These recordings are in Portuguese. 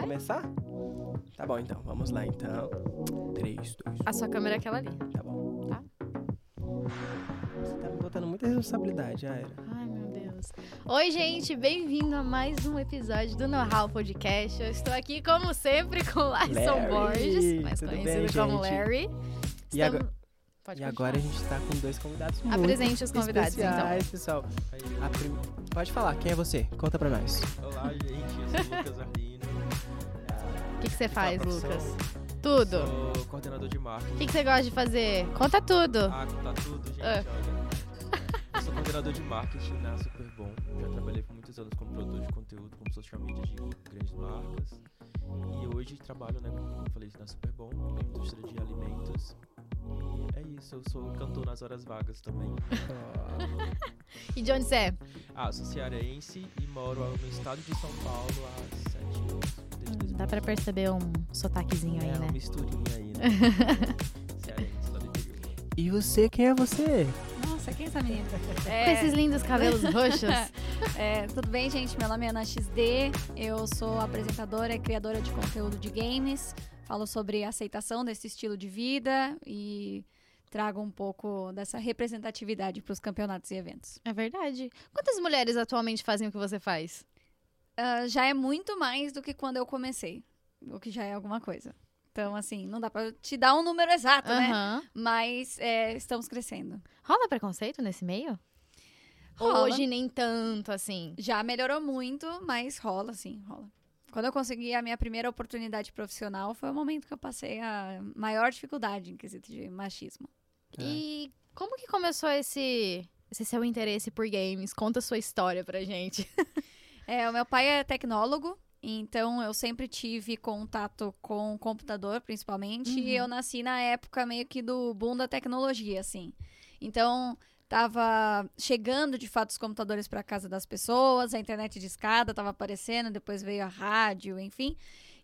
Vamos Vai. começar? Tá bom, então. Vamos lá, então. 3, 2, A sua câmera é aquela ali. Tá bom. Tá. Você tá me botando muita responsabilidade, Aira. Ai, meu Deus. Oi, gente, bem-vindo a mais um episódio do Know How Podcast. Eu estou aqui, como sempre, com Larson Larry. Borges, mais Tudo conhecido bem, como gente? Larry. E agora- Estamos- Pode e continuar. agora a gente tá com dois convidados muito Apresente os convidados, então. especiais, pessoal. A prim- Pode falar, quem é você? Conta pra nós. Olá, gente. Eu sou o Lucas. O que, que você faz? Lucas? Tudo. Sou coordenador de O marketing. que, que você gosta de fazer? Conta tudo. Ah, tá tudo, gente. Ah. Olha. Eu sou coordenador de marketing na Superbom. Já trabalhei por muitos anos como produtor de conteúdo, como social media de grandes marcas. E hoje trabalho, né, como eu falei, na Superbom, na indústria de alimentos. E é isso, eu sou cantor nas horas vagas também. E de onde você é? Ah, sou cearense e moro no estado de São Paulo há sete anos. Desde 2000. Dá pra perceber um sotaquezinho aí, É, né? uma misturinha aí, né? E você, quem é você? Nossa, quem é essa menina? Com É, esses lindos cabelos roxos. é, tudo bem, gente? Meu nome é Ana XD, eu sou apresentadora e criadora de conteúdo de games. Falo sobre aceitação desse estilo de vida e trago um pouco dessa representatividade para os campeonatos e eventos. É verdade. Quantas mulheres atualmente fazem o que você faz? Ah, já é muito mais do que quando eu comecei, o que já é alguma coisa. Então, assim, não dá para te dar um número exato, né? Aham. Mas é, estamos crescendo. Rola preconceito nesse meio? Rola. Hoje nem tanto, assim. Já melhorou muito, mas rola, sim, rola. Quando eu consegui a minha primeira oportunidade profissional, foi o momento que eu passei a maior dificuldade em quesito de machismo. É. E como que começou esse, esse seu interesse por games? Conta a sua história pra gente. É, o meu pai é tecnólogo, então eu sempre tive contato com o computador, principalmente, Uhum. e eu nasci na época meio que do boom da tecnologia, assim. Então, tava chegando de fato os computadores para casa das pessoas, a internet de escada tava aparecendo, depois veio a rádio, enfim.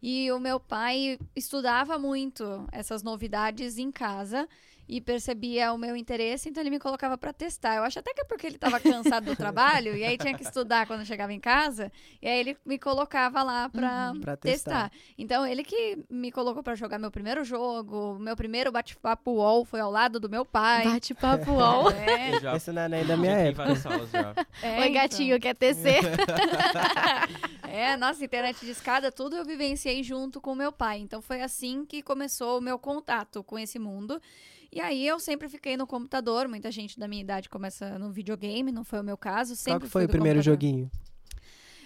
E o meu pai estudava muito essas novidades em casa e percebia o meu interesse, então ele me colocava para testar. Eu acho até que é porque ele estava cansado do trabalho e aí tinha que estudar quando chegava em casa, e aí ele me colocava lá para Uhum. Pra testar. testar. Então ele que me colocou para jogar meu primeiro jogo, meu primeiro bate-papo UOL foi ao lado do meu pai. Bate-papo UOL. É, Eu já Esse não é nem da minha época. é, Oi, então. gatinho, quer tecer? É, nossa, internet de escada, tudo eu vivenciei junto com meu pai. Então foi assim que começou o meu contato com esse mundo. E aí eu sempre fiquei no computador. Muita gente da minha idade começa no videogame, não foi o meu caso. Sempre Qual que foi o primeiro computador. joguinho?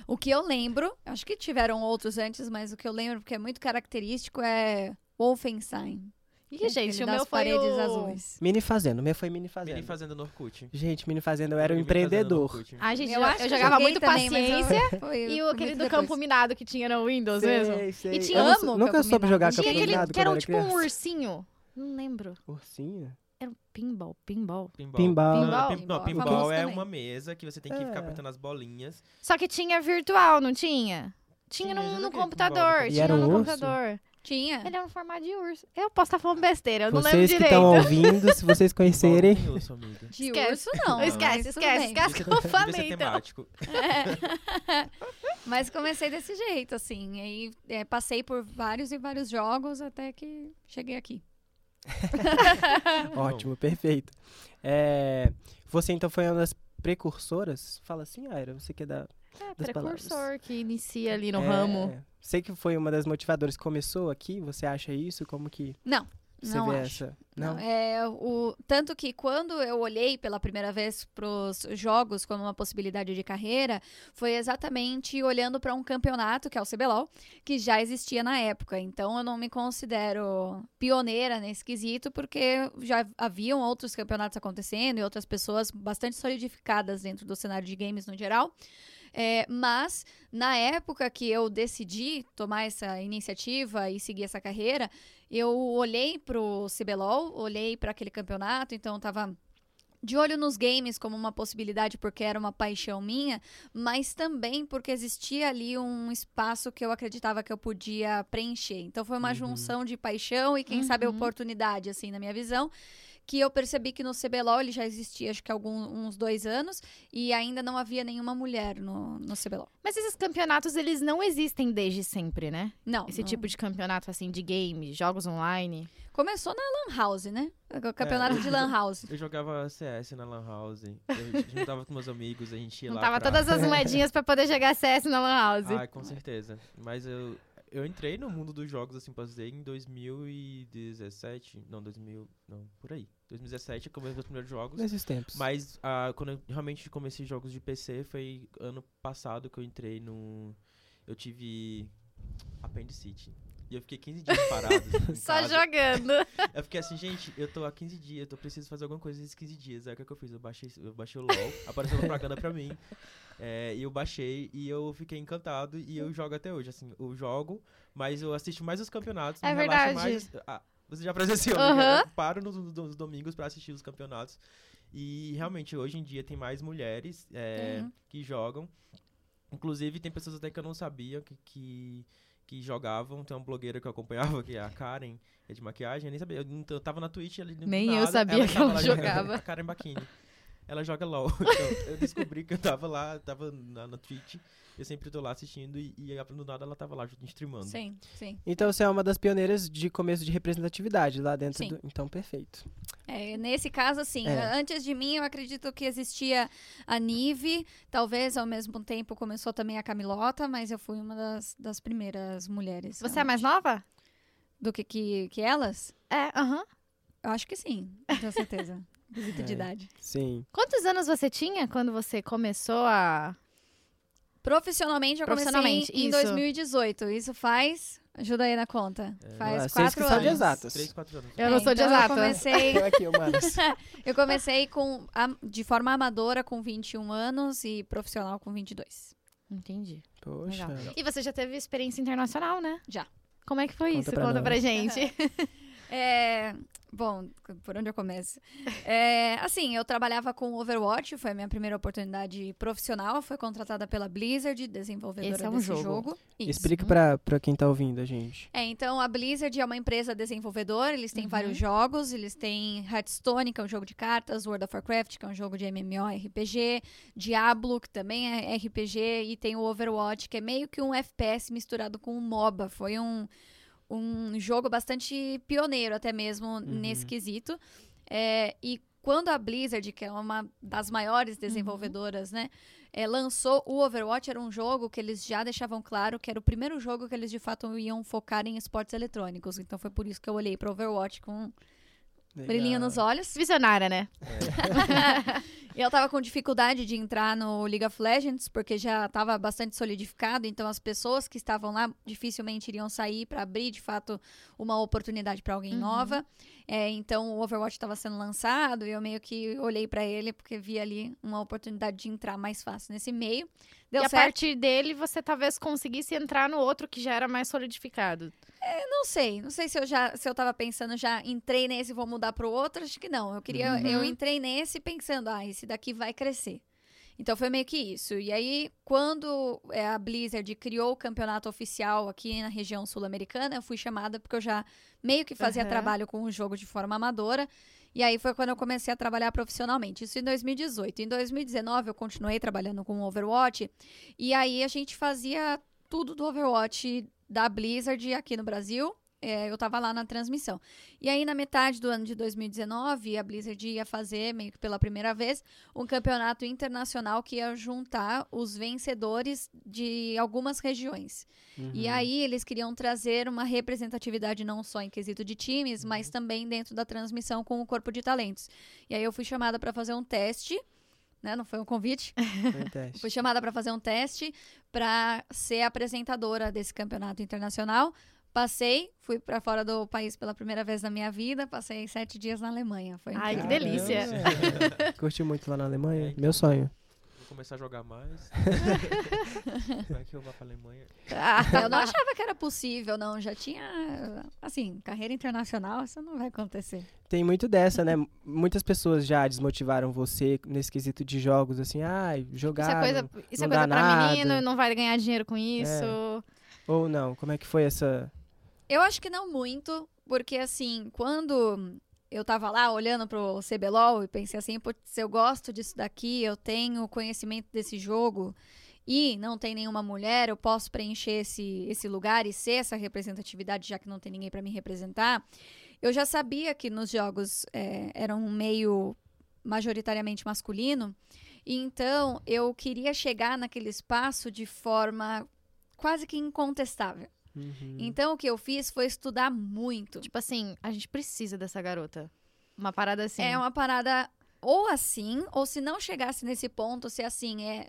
O que eu lembro, acho que tiveram outros antes, mas o que eu lembro, porque é muito característico, é Wolfenstein. Ih, Aquele gente, o meu foi paredes o... azuis. Mini Fazenda. O meu foi Mini Fazenda. Mini Fazenda no Orkut. Gente, Mini Fazenda eu era um empreendedor. Orkut. Ai, gente, eu, Eu acho eu que jogava muito também, eu- paciência. Foi E o aquele do depois. campo minado que tinha no Windows mesmo. Sei, sei. E tinha Eu não amo sou- o Nunca soube Minado. jogar Tinha Campo aquele Minado que era tipo um ursinho. Não lembro. Ursinho? Era um pinball, pinball. Pinball. Pinball. Não, Pinball. pin- Não, Pinball é é uma mesa que você tem que É. ficar apertando as bolinhas. Só que tinha virtual, não tinha? Tinha Tinha, no, no computador, tinha um no urso? computador. Tinha. Ele era um formato de urso. Eu posso estar falando besteira, eu não lembro Vocês que direito. estão ouvindo, se vocês conhecerem. De Esquece. urso, não. esquece, esquece, esquece. Que eu falei, então. temático. Mas comecei desse jeito, assim. Aí é, passei por vários e vários jogos até que cheguei aqui. Ótimo, perfeito. É, você então foi uma das precursoras? Fala assim, Aira, você que é da. É, das precursor palavras. que inicia ali no É, ramo. Sei que foi uma das motivadoras que começou aqui. Você acha isso? Como que Não, você não vê acho. essa? Não, é o tanto que quando eu olhei pela primeira vez pros jogos como uma possibilidade de carreira, foi exatamente olhando para um campeonato que é o CBLOL, que já existia na época. Então eu não me considero pioneira nesse quesito porque já haviam outros campeonatos acontecendo e outras pessoas bastante solidificadas dentro do cenário de games no geral. É, mas, na época que eu decidi tomar essa iniciativa e seguir essa carreira, eu olhei pro CBLOL, olhei para aquele campeonato, então eu tava de olho nos games como uma possibilidade porque era uma paixão minha, mas também porque existia ali um espaço que eu acreditava que eu podia preencher. Então foi uma Uhum. junção de paixão e quem sabe Uhum. oportunidade assim na minha visão, que eu percebi que no CBLOL ele já existia, acho que há algum, uns dois anos, e ainda não havia nenhuma mulher no, no CBLOL. Mas esses campeonatos, eles não existem desde sempre, né? Não. Esse não. tipo de campeonato, assim, de game, jogos online. Começou na Lan House, né? O campeonato É. de Lan House. Eu jogava CS na Lan House. Eu juntava com meus amigos, a gente ia lá. Juntava pra... todas as moedinhas pra poder jogar CS na Lan House. Ah, com certeza. Mas eu, eu entrei no mundo dos jogos, assim, posso dizer, em 2017. Não, 2000. Não, por aí. 2017 eu comecei meus primeiros jogos. Nesses tempos. Mas ah, quando eu realmente comecei jogos de PC foi ano passado que eu entrei no. Eu tive apendicite. E eu fiquei 15 dias parado. em Só casa. jogando. Eu fiquei assim, gente, eu tô há 15 dias, eu preciso fazer alguma coisa nesses 15 dias. Aí o que, que eu fiz? Eu baixei, eu baixei o LOL, apareceu uma propaganda pra mim. é, e eu baixei e eu fiquei encantado e eu jogo até hoje. Assim, eu jogo, mas eu assisto mais os campeonatos. É verdade. Mais, ah, você já presenciou, Aham. né? Eu paro nos, nos domingos pra assistir os campeonatos. E realmente, hoje em dia tem mais mulheres é, Tem. que jogam. Inclusive, tem pessoas até que eu não sabia que, que, que jogavam. Tem uma blogueira que eu acompanhava, que é a Karen, é de maquiagem. Eu nem sabia. Eu, eu tava na Twitch ali. Nem eu nada, sabia que ela jogava. A Karen Bakini. Ela joga LOL. Então, eu descobri que eu tava lá, tava na, na Twitch. Eu sempre tô lá assistindo e, e do nada ela tava lá junto, streamando. Sim, sim. Então você é uma das pioneiras de começo de representatividade lá dentro Sim. do. Então, perfeito. É, nesse caso, assim, É. antes de mim, eu acredito que existia a Nive, talvez ao mesmo tempo começou também a Camilota, mas eu fui uma das, das primeiras mulheres. Você é mais nova? Do que, que, que elas? É, aham. Eu acho que sim, com certeza. Visita de É. idade. Sim. Quantos anos você tinha quando você começou a. Profissionalmente, eu comecei Profissionalmente, em isso. 2018. Isso faz. Ajuda aí na conta. É. Faz quatro que são anos. de exatas. 3, 4 anos. Eu não É, sou de então exata. Eu comecei, eu comecei com, a- de forma amadora com 21 anos e profissional com 22. Entendi. Poxa. Legal. E você já teve experiência internacional, né? Já. Como é que foi Conta isso? pra Conta pra nós. gente. É, bom, por onde eu começo? É, assim, eu trabalhava com Overwatch, foi a minha primeira oportunidade profissional. Foi contratada pela Blizzard, desenvolvedora Esse é um desse jogo. jogo. Explica pra, pra quem tá ouvindo a gente. É, então a Blizzard é uma empresa desenvolvedora, eles têm Uhum. vários jogos, eles têm Hearthstone, que é um jogo de cartas, World of Warcraft, que é um jogo de MMORPG, Diablo, que também é RPG, e tem o Overwatch, que é meio que um FPS misturado com um MOBA. Foi um, um jogo bastante pioneiro até mesmo nesse quesito. É, e quando a Blizzard, que é uma das maiores desenvolvedoras, né, é, lançou o Overwatch, era um jogo que eles já deixavam claro que era o primeiro jogo que eles de fato iam focar em esportes eletrônicos. Então foi por isso que eu olhei para Overwatch com um brilhinho nos olhos. Visionária, né? E eu tava com dificuldade de entrar no League of Legends, porque já tava bastante solidificado, então as pessoas que estavam lá dificilmente iriam sair para abrir, de fato, uma oportunidade para alguém Uhum. nova. É, então o Overwatch estava sendo lançado e eu meio que olhei para ele porque vi ali uma oportunidade de entrar mais fácil nesse meio. Deu e a certo? partir dele, você talvez conseguisse entrar no outro que já era mais solidificado. Não sei, não sei se eu já, se eu tava pensando já entrei nesse e vou mudar pro outro, acho que não. Eu queria, Uhum. eu entrei nesse pensando, ah, esse daqui vai crescer. Então foi meio que isso. E aí, quando é, a Blizzard criou o campeonato oficial aqui na região sul-americana, eu fui chamada porque eu já meio que fazia Aham. trabalho com o jogo de forma amadora. E aí foi quando eu comecei a trabalhar profissionalmente. Isso em 2018. Em 2019 eu continuei trabalhando com o Overwatch. E aí a gente fazia tudo do Overwatch da Blizzard aqui no Brasil. É, eu tava lá na transmissão. E aí, na metade do ano de 2019, a Blizzard ia fazer, meio que pela primeira vez, um campeonato internacional que ia juntar os vencedores de algumas regiões. E Uhum. aí, eles queriam trazer uma representatividade não só em quesito de times, mas também dentro da transmissão com o corpo de talentos. E aí, eu fui chamada para fazer um teste. Né? Não foi um convite. Foi um teste. Fui chamada para fazer um teste para ser apresentadora desse campeonato internacional. Passei, fui para fora do país pela primeira vez na minha vida. Passei sete dias na Alemanha. Foi Ai, que delícia. Curti muito lá na Alemanha. É, então. Meu sonho. Vou começar a jogar mais. Vai que eu vá pra Alemanha. Ah, Eu não achava que era possível, não. Já tinha, assim, carreira internacional, isso não vai acontecer. Tem muito dessa, né? Muitas pessoas já desmotivaram você nesse quesito de jogos, assim, ah, jogar. Isso é coisa, não- isso é não coisa dá pra nada. menino, não vai ganhar dinheiro com isso. Ou não? Como é que foi essa. Eu acho que não muito, porque assim, quando eu tava lá olhando pro CBLOL e pensei assim, putz, eu gosto disso daqui, eu tenho conhecimento desse jogo e não tem nenhuma mulher, eu posso preencher esse, esse lugar e ser essa representatividade, já que não tem ninguém para me representar. Eu já sabia que nos jogos é, era um meio majoritariamente masculino, então eu queria chegar naquele espaço de forma quase que incontestável. Uhum. Então o que eu fiz foi estudar muito. Tipo assim, a gente precisa dessa garota. Uma parada assim. É uma parada ou assim, ou se não chegasse nesse ponto, se assim é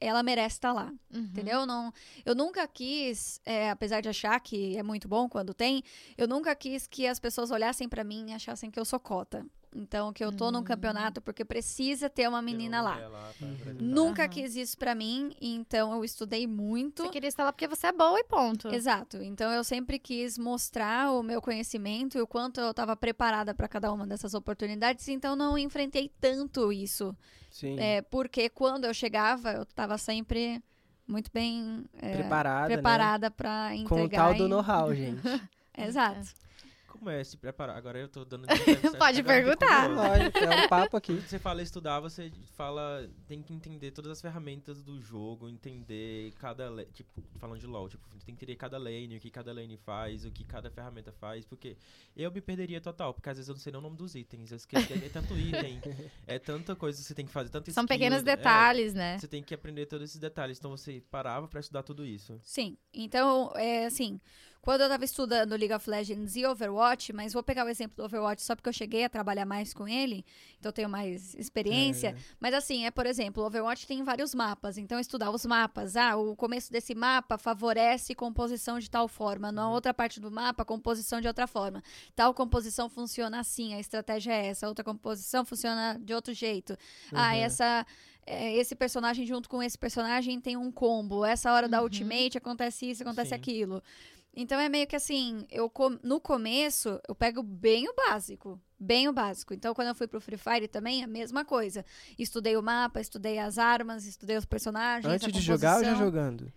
ela merece estar lá, Uhum. entendeu? Não, eu nunca quis, é, apesar de achar que é muito bom quando tem, eu nunca quis que as pessoas olhassem pra mim e achassem que eu sou cota. Então, que eu tô num Hum. campeonato porque precisa ter uma menina lá. Mulher pra Uhum. Nunca Aham. quis isso pra mim, então eu estudei muito. Você queria estar lá porque você é boa e ponto. Exato. Então eu sempre quis mostrar o meu conhecimento e o quanto eu estava preparada para cada uma dessas oportunidades, então não enfrentei tanto isso. Sim. É, porque quando eu chegava, eu estava sempre muito bem é, preparada, preparada para né? entregar. Com o tal do e- know-how, gente. Exato. Como é se preparar? Agora eu tô dando. Pode perguntar. Lógico, é um papo aqui. Quando você fala estudar, você fala. Tem que entender todas as ferramentas do jogo, entender cada. Tipo, falando de LOL, tipo, tem que entender cada lane, o que cada lane faz, o que cada ferramenta faz, porque eu me perderia total, porque às vezes eu não sei nem o nome dos itens. eu esqueço- É, tanto item, é tanta coisa que você tem que fazer, tanto São skill, pequenos é, detalhes, né? Você tem que aprender todos esses detalhes. Então você parava pra estudar tudo isso. Sim. Então, é assim, quando eu estava estudando League of Legends e Overwatch, mas vou pegar o exemplo do Overwatch só porque eu cheguei a trabalhar mais com ele, então eu tenho mais experiência. É. Mas assim, é, por exemplo, o Overwatch tem vários mapas, então estudar os mapas. Ah, o começo desse mapa favorece composição de tal forma, na Uhum. outra parte do mapa, composição de outra forma. Tal composição funciona assim, a estratégia é essa, outra composição funciona de outro jeito. Ah, Uhum. essa. é, esse personagem junto com esse personagem tem um combo. Essa hora da Uhum. ultimate acontece isso, acontece Sim. aquilo. Então é meio que assim, eu com- no começo eu pego bem o básico, bem o básico. Então quando eu fui pro Free Fire também a mesma coisa. Estudei o mapa, estudei as armas, estudei os personagens, a Antes de jogar ou já jogando?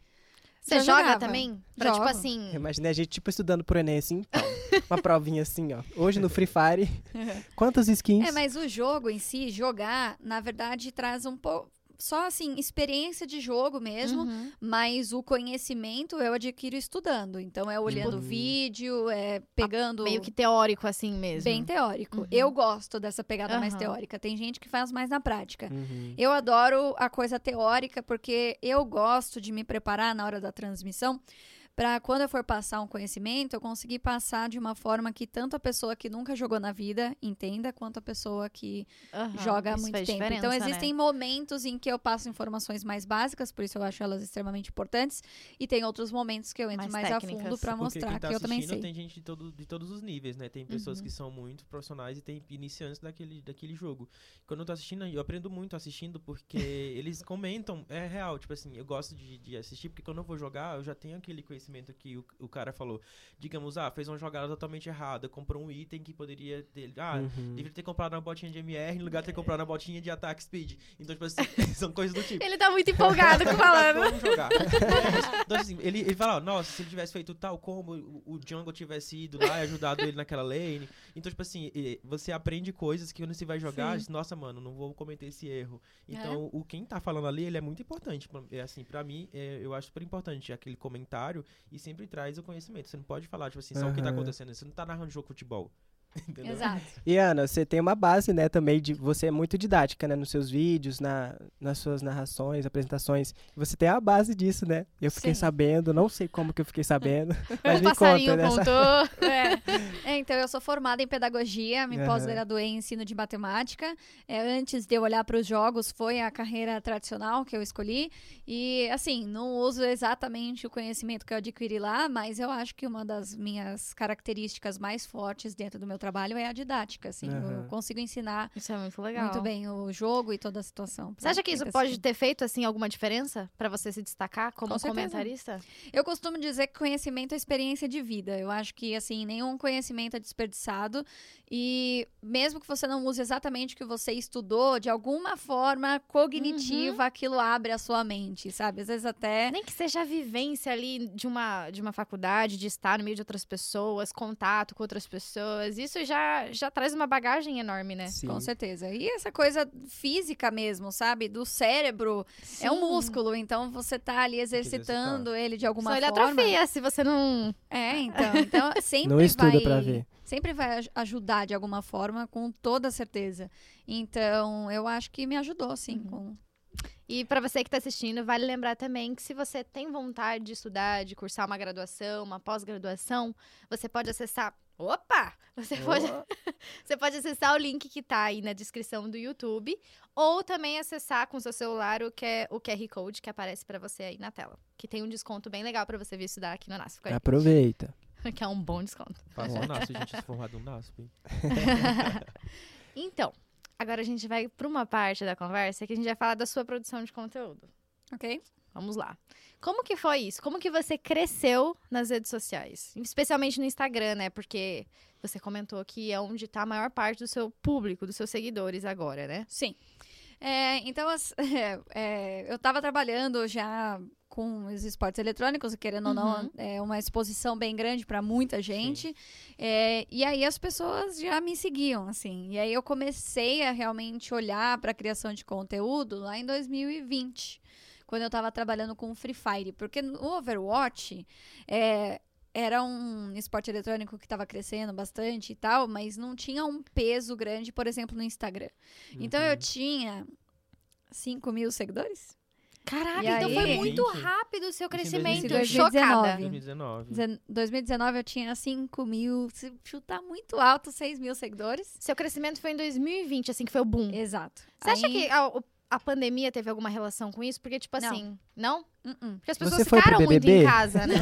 Você joga jogava. também? Pra, tipo assim. Imaginei a gente, tipo, estudando pro Enem, assim, então, uma provinha assim, ó. Hoje no Free Fire, quantas skins? É, mas o jogo em si, jogar, na verdade traz um pouco só assim, experiência de jogo mesmo, Uhum. mas o conhecimento eu adquiro estudando. Então é olhando Uhum. vídeo, é pegando Meio que teórico, assim mesmo. bem teórico. Uhum. Eu gosto dessa pegada mais teórica. Tem gente que faz mais na prática. Uhum. Eu adoro a coisa teórica porque eu gosto de me preparar na hora da transmissão para quando eu for passar um conhecimento, eu conseguir passar de uma forma que tanto a pessoa que nunca jogou na vida entenda, quanto a pessoa que Aham, joga há muito tempo. Então né? existem momentos em que eu passo informações mais básicas, por isso eu acho elas extremamente importantes, e tem outros momentos que eu entro Mais mais, a fundo para mostrar tá que eu também assistindo sei. tem gente de, todo, de todos os níveis, né? Tem pessoas Uhum. que são muito profissionais e tem iniciantes daquele, daquele jogo. Quando eu tô assistindo, eu aprendo muito assistindo porque eles comentam, é real, tipo assim, eu gosto de, de assistir porque quando eu vou jogar, eu já tenho aquele conhecimento que o, o cara falou. Digamos, ah, fez uma jogada totalmente errada, comprou um item que poderia ter, ah, Uhum. deveria ter comprado uma botinha de MR no lugar de ter comprado uma botinha de ataque speed. Então, tipo assim, são coisas do tipo. Ele tá muito empolgado com falando. Vamos jogar. É isso. então, assim, ele, ele fala, nossa, se ele tivesse feito tal como o, o Jungle tivesse ido lá e ajudado ele naquela lane. Então, tipo assim, você aprende coisas que quando você vai jogar, diz, nossa, mano, não vou cometer esse erro. Então, o quem tá falando ali, ele é muito importante. É assim, pra mim, é, eu acho super importante aquele comentário e sempre traz o conhecimento. Você não pode falar, tipo assim, só o que tá acontecendo. Você não tá narrando jogo de futebol. Entendeu? Exato. E Ana, você tem uma base, né, também de você é muito didática, né, nos seus vídeos, na, nas suas narrações, apresentações. Você tem a base disso, né? Eu fiquei Sim. sabendo, não sei como que eu fiquei sabendo, mas o me passarinho conta dessa. contou. É. É, então, eu sou formada em pedagogia, me Aham. pós-graduei em ensino de matemática. É, antes de eu olhar para os jogos, foi a carreira tradicional que eu escolhi. E, assim, não uso exatamente o conhecimento que eu adquiri lá, mas eu acho que uma das minhas características mais fortes dentro do meu trabalho é a didática. Assim, eu Aham. consigo ensinar Isso é muito legal. muito bem o jogo e toda a situação. Você acha que isso pode assistindo. ter feito, assim, alguma diferença pra você se destacar como Com comentarista? Eu costumo dizer que conhecimento é experiência de vida. Eu acho que, assim, nenhum conhecimento é desperdiçado. E mesmo que você não use exatamente o que você estudou, de alguma forma cognitiva, Uhum. aquilo abre a sua mente, sabe? Às vezes até. Nem que seja a vivência ali de uma, de uma faculdade, de estar no meio de outras pessoas, contato com outras pessoas. Isso isso já, já traz uma bagagem enorme, né? Sim. Com certeza. E essa coisa física mesmo, sabe? Do cérebro. É um Sim. músculo, então você tá ali exercitando ele de alguma Só ele forma. atrofia se você não. É, então. Então sempre Não estuda vai. pra ver. Sempre vai aj- ajudar de alguma forma, com toda certeza. Então, eu acho que me ajudou, sim. Uhum. com- E pra você que tá assistindo, vale lembrar também que se você tem vontade de estudar, de cursar uma graduação, uma pós-graduação, você pode acessar. Opa! Você pode, você pode acessar o link que tá aí na descrição do YouTube, ou também acessar com seu celular o, que é, o QR Code que aparece pra você aí na tela. Que tem um desconto bem legal pra você vir estudar aqui no NASP. a Aproveita. Que é um bom desconto. Faça um NASP, gente, se formar do NASP. hein? Então, agora a gente vai pra uma parte da conversa que a gente vai falar da sua produção de conteúdo. Ok? Vamos lá. Como que foi isso? Como que você cresceu nas redes sociais? Especialmente no Instagram, né? Porque você comentou que é onde tá a maior parte do seu público, dos seus seguidores agora, né? Sim. É, então, as- é, é, eu estava trabalhando já com os esportes eletrônicos, querendo ou não, Uhum. é uma exposição bem grande para muita gente. É, e aí as pessoas já me seguiam, assim. E aí eu comecei a realmente olhar para a criação de conteúdo lá em 2020, quando eu estava trabalhando com o Free Fire. Porque no Overwatch é, era um esporte eletrônico que estava crescendo bastante e tal, mas não tinha um peso grande, por exemplo, no Instagram. Então eu Uhum. tinha 5 mil seguidores? Caraca, E então foi aí? muito 2020? rápido o seu crescimento. 2019. Chocada. 2019. Dezen- 2019 eu tinha 5 mil, se chutar muito alto, 6 mil seguidores. Seu crescimento foi em 2020, assim, que foi o boom. Exato. Você acha Aí- que a, o- a pandemia teve alguma relação com isso? Porque, tipo Não. assim, não? Uh-uh. Porque as Você pessoas foi ficaram muito em casa, né?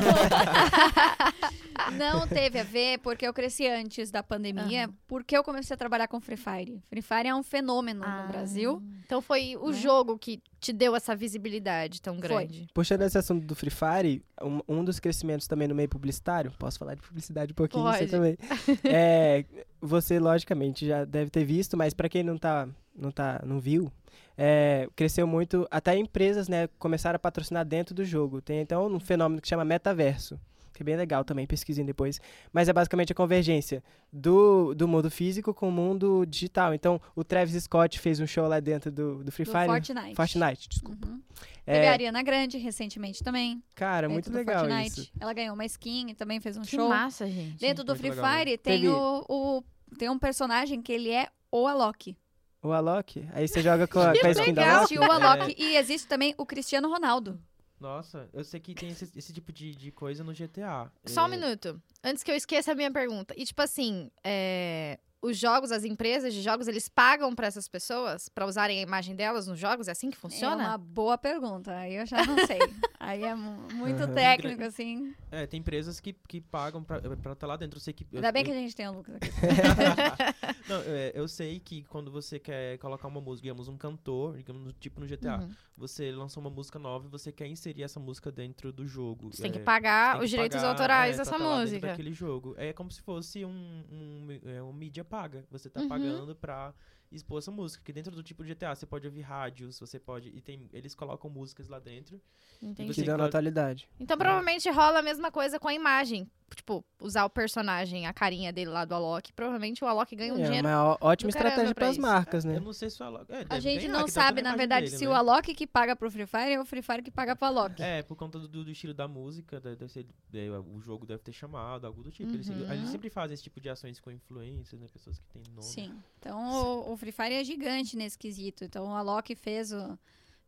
Não teve a ver porque eu cresci antes da pandemia, Aham. porque eu comecei a trabalhar com Free Fire. Free Fire é um fenômeno Ah, no Brasil. Então foi o Né? jogo que te deu essa visibilidade tão grande. Puxando esse assunto do Free Fire, um, um dos crescimentos também no meio publicitário, posso falar de publicidade um pouquinho, você Pode. também. É, você, logicamente, já deve ter visto, mas para quem não tá, não tá, não viu, é, cresceu muito, até empresas, né, começaram a patrocinar dentro do jogo. Tem então um fenômeno que chama metaverso, que é bem legal também, pesquisem depois. Mas é basicamente a convergência do, do mundo físico com o mundo digital. Então, o Travis Scott fez um show lá dentro do, do Free Do Fire. Fortnite. Fortnite, desculpa. Uhum. É, Teve a Ariana Grande recentemente também. cara, muito legal Fortnite. isso. Ela ganhou uma skin e também fez um Que show. massa, gente. Dentro do muito Free legal, né? Fire tem Teve- o, o- tem um personagem que ele é o Alok. O Alok, aí você joga com a, Que com a skin da. Alok. Existe o Alok e existe também o Cristiano Ronaldo. Nossa, eu sei que tem esse, esse tipo de, de coisa no GTA. Só um É, minuto. Antes que eu esqueça a minha pergunta. E, tipo assim, é, os jogos, as empresas de jogos, eles pagam pra essas pessoas pra usarem a imagem delas nos jogos? É assim que É funciona? uma boa pergunta. Aí eu já não sei. Aí é mu- muito Aham. técnico, assim. É, tem empresas que, que pagam pra estar lá dentro. Eu sei que. eu- Ainda bem eu- que a gente tem o Lucas aqui. Não, é, eu sei que quando você quer colocar uma música, digamos, um cantor, digamos, tipo no GTA, Uhum. você lançou uma música nova e você quer inserir essa música dentro do jogo. Você tem que É, pagar tem que os direitos pagar, autorais é, dessa tá música. daquele jogo. É como se fosse um, um, é, uma mídia paga. Você tá Uhum. pagando pra expor essa música. Que dentro do tipo de GTA você pode ouvir rádios, você pode. E tem, eles colocam músicas lá dentro. Entendi. Que deu pode- atualidade. Então provavelmente rola a mesma coisa com a imagem. Tipo, usar o personagem, a carinha dele lá do Alok. Provavelmente o Alok ganha um é dinheiro. uma ó- ótima estratégia para as marcas, Eu né? não sei se o Alok. É, A gente ganhar, não que tá sabe, na verdade, dele, se né? o Alok que paga pro Free Fire ou o Free Fire que paga pro Alok. É, por conta do, do estilo da música, deve ser, é, o jogo deve ter chamado, algo do tipo. Eles, Uhum. eles sempre fazem esse tipo de ações com influências, né? Pessoas que têm nome. Sim. Então o, o Free Fire é gigante nesse quesito. Então o Alok fez, o-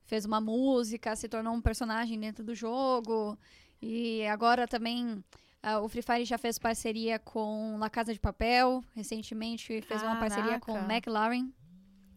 fez uma música, se tornou um personagem dentro do jogo. E agora também ah, o Free Fire já fez parceria com La Casa de Papel. Recentemente fez uma parceria com Caraca. McLaren.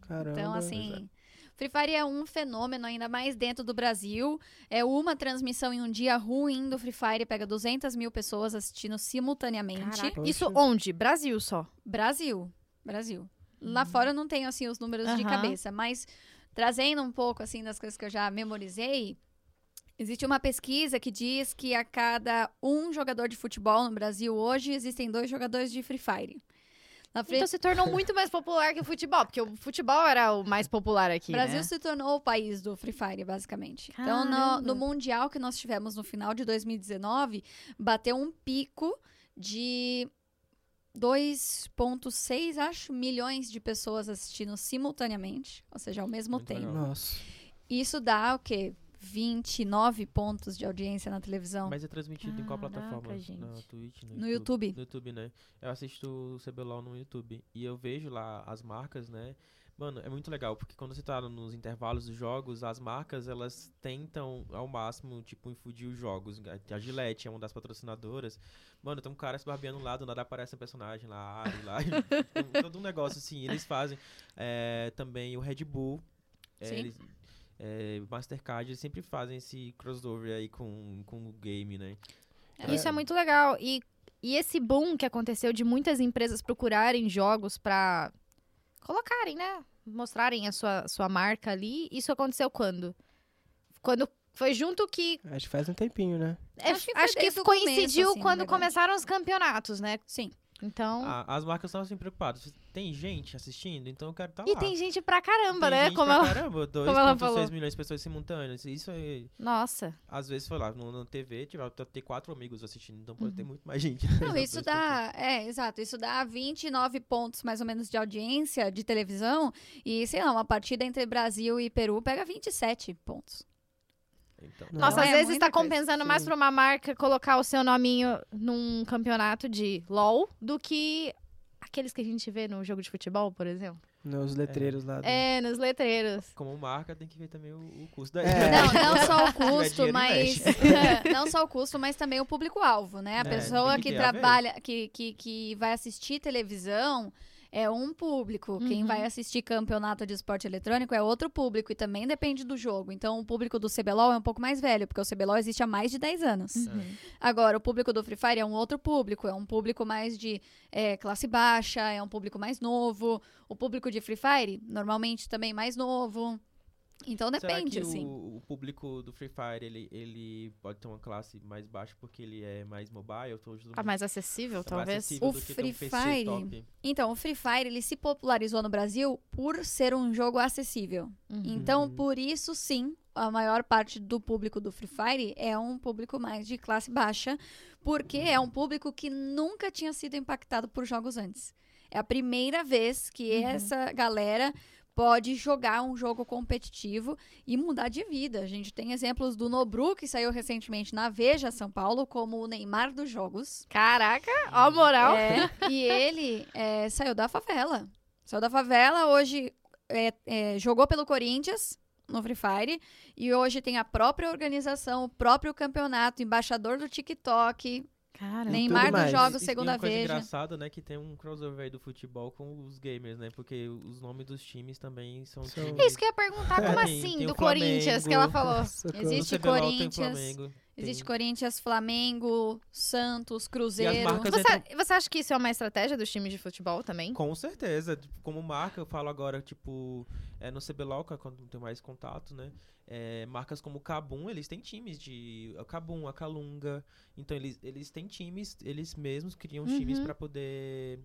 Caramba. Então, assim. Free Fire é um fenômeno, ainda mais dentro do Brasil. É uma transmissão em um dia ruim do Free Fire, pega 200 mil pessoas assistindo simultaneamente. Caraca. Poxa. Isso onde? Brasil só. Brasil. Brasil. Lá fora eu não tenho, assim, os números de Uhum. Cabeça, mas trazendo um pouco, assim, das coisas que eu já memorizei, existe uma pesquisa que diz que a cada um jogador de futebol no Brasil hoje, existem dois jogadores de Free Fire. Na Free... Então se tornou muito mais popular que o futebol, porque o futebol era o mais popular aqui, O Brasil né? se tornou o país do Free Fire, basicamente. Então, no, Caramba. no Mundial que nós tivemos no final de 2019, bateu um pico de 2,6, acho, milhões de pessoas assistindo simultaneamente, ou seja, ao mesmo Muito tempo. legal. Nossa. Isso dá o quê? 29 pontos de audiência na televisão. Mas é transmitido em qual Caraca, plataforma? gente. Na Twitch? No YouTube. No YouTube, né? Eu assisto o CBLOL no YouTube. E eu vejo lá as marcas, né? Mano, é muito legal, porque quando você tá nos intervalos dos jogos, as marcas, elas tentam ao máximo, tipo, infundir os jogos. A Gillette é uma das patrocinadoras. Mano, tem um cara se barbeando lá, do nada aparece um personagem lá, Ari lá. todo um negócio assim. Eles fazem é, também o Red Bull. é, Sim. eles- é, Mastercard, eles sempre fazem esse crossover aí com, com o game, né? Isso é muito legal. E, e esse boom que aconteceu de muitas empresas procurarem jogos pra colocarem, né? Mostrarem a sua, sua marca ali. Isso aconteceu quando? Quando foi junto que. Acho que faz um tempinho, né? é, Acho que acho que coincidiu começo, assim, quando começaram os campeonatos, né? Sim. Então. Ah, as marcas estão assim preocupadas. Tem gente assistindo, então eu quero estar e lá. tem gente pra caramba, Tem né? gente Como pra ela. caramba, como ela 2,6 falou. milhões de pessoas simultâneas. Isso é, Nossa. às vezes foi lá no, na TV, tipo, pode ter quatro amigos assistindo, então pode ter muito mais gente. Não, isso dá, é, exato, isso dá 29 pontos mais ou menos de audiência de televisão e, sei lá, uma partida entre Brasil e Peru pega 27 pontos. Então, Não. Nossa, é às vezes muita tá coisa, compensando mais pra uma marca colocar o seu nominho num campeonato de LOL do que aqueles que a gente vê no jogo de futebol, por exemplo. Nos letreiros lá. do- É, nos letreiros. como marca, tem que ver também o, o custo da É. Não, não só o custo, mas não só o custo, mas também o público-alvo, né? A É, pessoa que que trabalha, que, que, que vai assistir televisão é um público. Quem Uhum. vai assistir campeonato de esporte eletrônico é outro público e também depende do jogo. Então, o público do CBLOL é um pouco mais velho, porque o CBLOL existe há mais de 10 anos. Uhum. Agora, o público do Free Fire é um outro público, é um público mais de é, classe baixa, é um público mais novo. O público de Free Fire, normalmente, também mais novo. Então, Será depende, que assim. o, o público do Free Fire, ele, ele pode ter uma classe mais baixa porque ele é mais mobile? Mundo Ah, mais acessível, é mais talvez. acessível O do que ter Free um PC Fire, top. Então, o Free Fire, ele se popularizou no Brasil por ser um jogo acessível. Uhum. Então, Uhum. por isso, sim, a maior parte do público do Free Fire é um público mais de classe baixa, porque é um público que nunca tinha sido impactado por jogos antes. É a primeira vez que Uhum. essa galera pode jogar um jogo competitivo e mudar de vida. A gente tem exemplos do Nobru, que saiu recentemente na Veja São Paulo, como o Neymar dos jogos. Caraca, ó moral. É, e ele é, saiu da favela. Saiu da favela, hoje é, é, jogou pelo Corinthians no Free Fire. E hoje tem a própria organização, o próprio campeonato, embaixador do TikTok. Cara, Neymar dos jogos, segunda e uma coisa Veja. engraçada, né, que tem um crossover aí do futebol com os gamers, né? Porque os nomes dos times também são, São- É isso que eu ia perguntar, como É, tem- assim, tem do o Corinthians, que ela falou. Existe tem Corinthians, Flamengo, Existe Corinthians, Flamengo, Santos, Cruzeiro. Você, você acha que isso é uma estratégia dos times de futebol também? Com certeza. Tipo, Como marca, eu falo agora, tipo, é, no CBLOL, que é quando tem mais contato, né? É, marcas como o Kabum, eles têm times de. O Kabum, a Calunga. Então, eles, eles têm times, eles mesmos criam times Uhum. pra poder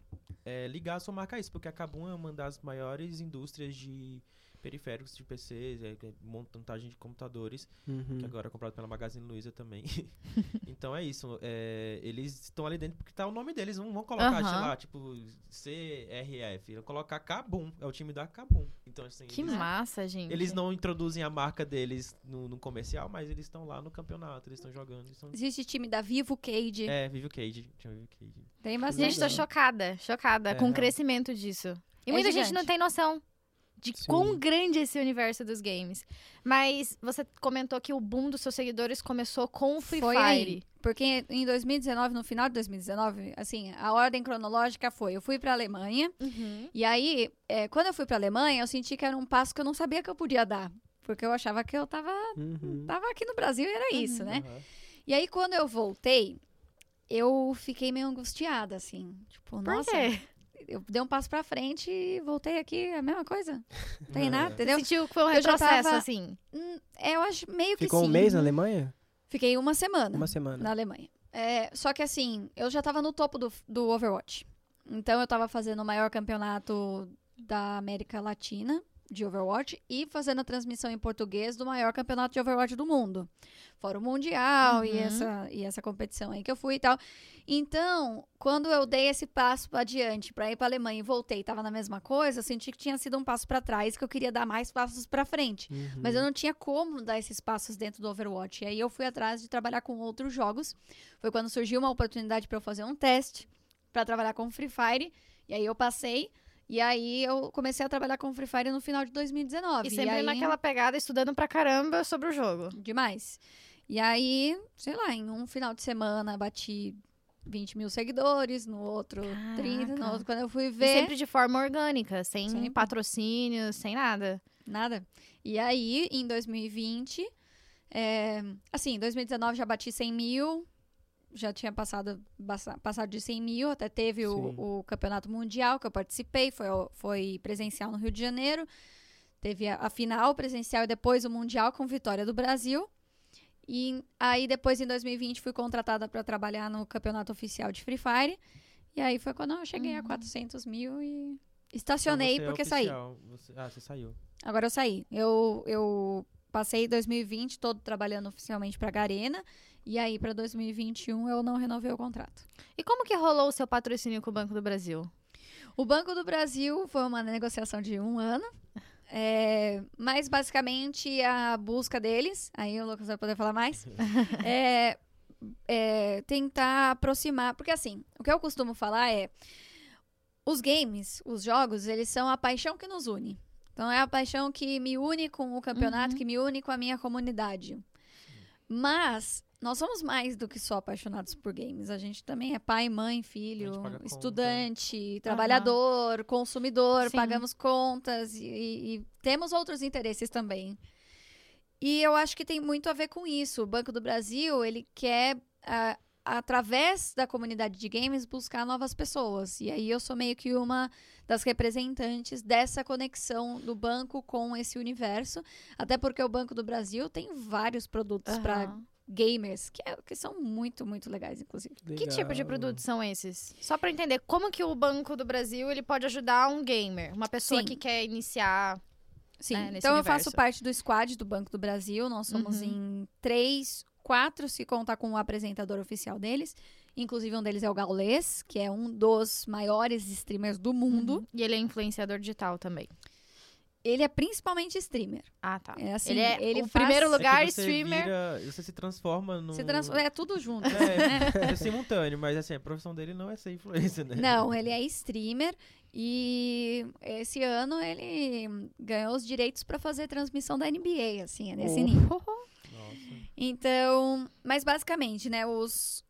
é, ligar a sua marca a isso. Porque a Kabum é uma das maiores indústrias de periféricos de PCs, é, é, montagem de computadores. Uhum. que agora é comprado pela Magazine Luiza também. então é isso. é, eles estão ali dentro porque tá o nome deles. Não vão colocar, sei Aham. lá, tipo, CRF. Vão colocar Kabum. É o time da Kabum. Então, assim, Que eles, massa, gente. eles não introduzem a marca deles no, no comercial, mas eles estão lá no campeonato, eles estão jogando. Eles tão... Existe time da Vivo Cage. É, Vive o Cage. Chama Vive o Cage. Tem bastante. Gente, tô chocada, chocada É, com o real. crescimento disso. E É muita gente gigante. não tem noção de Sim. quão grande é esse universo dos games. Mas você comentou que o boom dos seus seguidores começou com o Free Foi Fire. aí. Porque em 2019, no final de 2019, assim, a ordem cronológica foi: eu fui pra Alemanha, Uhum. e aí, é, quando eu fui pra Alemanha, eu senti que era um passo que eu não sabia que eu podia dar. Porque eu achava que eu tava, Uhum. tava aqui no Brasil e era Uhum. isso, né? E aí, quando eu voltei, eu fiquei meio angustiada, assim. Tipo, Por nossa, quê? Eu dei um passo pra frente e voltei aqui, é a mesma coisa. Não tem nada, É. entendeu? Sentiu que foi um Eu já retrocesso, tava- assim. Hum, é, eu acho meio que Ficou sim. um mês na Alemanha? Fiquei uma semana. Uma semana. na Alemanha. É, só que assim, eu já tava no topo do, do Overwatch. Então eu tava fazendo o maior campeonato da América Latina. De Overwatch e fazendo a transmissão em português do maior campeonato de Overwatch do mundo. Fora o Mundial e, Uhum. essa, e essa competição aí que eu fui e tal. Então, quando eu dei esse passo adiante pra ir pra Alemanha e voltei e tava na mesma coisa, eu senti que tinha sido um passo pra trás, que eu queria dar mais passos pra frente. Uhum. Mas eu não tinha como dar esses passos dentro do Overwatch. E aí eu fui atrás de trabalhar com outros jogos. Foi quando surgiu uma oportunidade pra eu fazer um teste pra trabalhar com Free Fire. E aí eu passei. E aí eu comecei a trabalhar com Free Fire no final de 2019. E sempre aí... naquela pegada, estudando pra caramba sobre o jogo. Demais. E aí, sei lá, em um final de semana bati 20 mil seguidores, no outro 30, no Caraca. outro. Quando eu fui E ver. sempre de forma orgânica, sem Sempre. patrocínio, sem nada. Nada. E aí, em 2020, é, assim, em 2019 já bati 100 mil, já tinha passado, passado de 100 mil, até teve o, o campeonato mundial que eu participei, foi, foi presencial no Rio de Janeiro, teve a, a final presencial e depois o mundial com vitória do Brasil. E aí, depois, em 2020, fui contratada para trabalhar no campeonato oficial de Free Fire. E aí foi quando eu cheguei a Uhum. 400 mil e Então estacionei você é porque saí. oficial, você- ah, você saiu. Agora eu saí. Eu, eu passei 2020 todo trabalhando oficialmente pra Garena. E aí, pra 2021, eu não renovei o contrato. E como que rolou o seu patrocínio com o Banco do Brasil? O Banco do Brasil foi uma negociação de um ano. É, mas basicamente a busca deles, aí o Lucas vai poder falar mais, é, é tentar aproximar. Porque assim, o que eu costumo falar é: os games, os jogos, eles são a paixão que nos une. Então é a paixão que me une com o campeonato, Uhum. que me une com a minha comunidade. Mas nós somos mais do que só apaixonados por games. A gente também é pai, mãe, filho, paga conta. estudante, trabalhador, consumidor, Sim. pagamos contas e, e- e temos outros interesses também. E eu acho que tem muito a ver com isso. O Banco do Brasil, ele quer, através da comunidade de games, buscar novas pessoas. E aí eu sou meio que uma das representantes dessa conexão do banco com esse universo. Até porque o Banco do Brasil tem vários produtos para Aham. Gamers, que, é- que são muito, muito legais, inclusive. Que tipo de Legal. produtos são esses? Só pra entender, como que o Banco do Brasil ele pode ajudar um gamer? Uma pessoa Sim. que quer iniciar... Sim, É, nesse então eu universo. faço parte do squad do Banco do Brasil. Nós somos Uhum. em três, quatro, se contar com o apresentador oficial deles. Inclusive, um deles é o Gaules, que é um dos maiores streamers do mundo. Uhum. E ele é influenciador digital também. Ele é principalmente streamer. Ah, tá. É assim, ele é ele o faz- primeiro É lugar você streamer. vira- você se transforma no. Se transforma, é tudo junto. É, é simultâneo, mas assim, a profissão dele não é ser influencer, né? Não, ele é streamer e esse ano ele ganhou os direitos para fazer transmissão da NBA, assim, é nesse Oh. nível. Nossa. Então, mas basicamente, né, os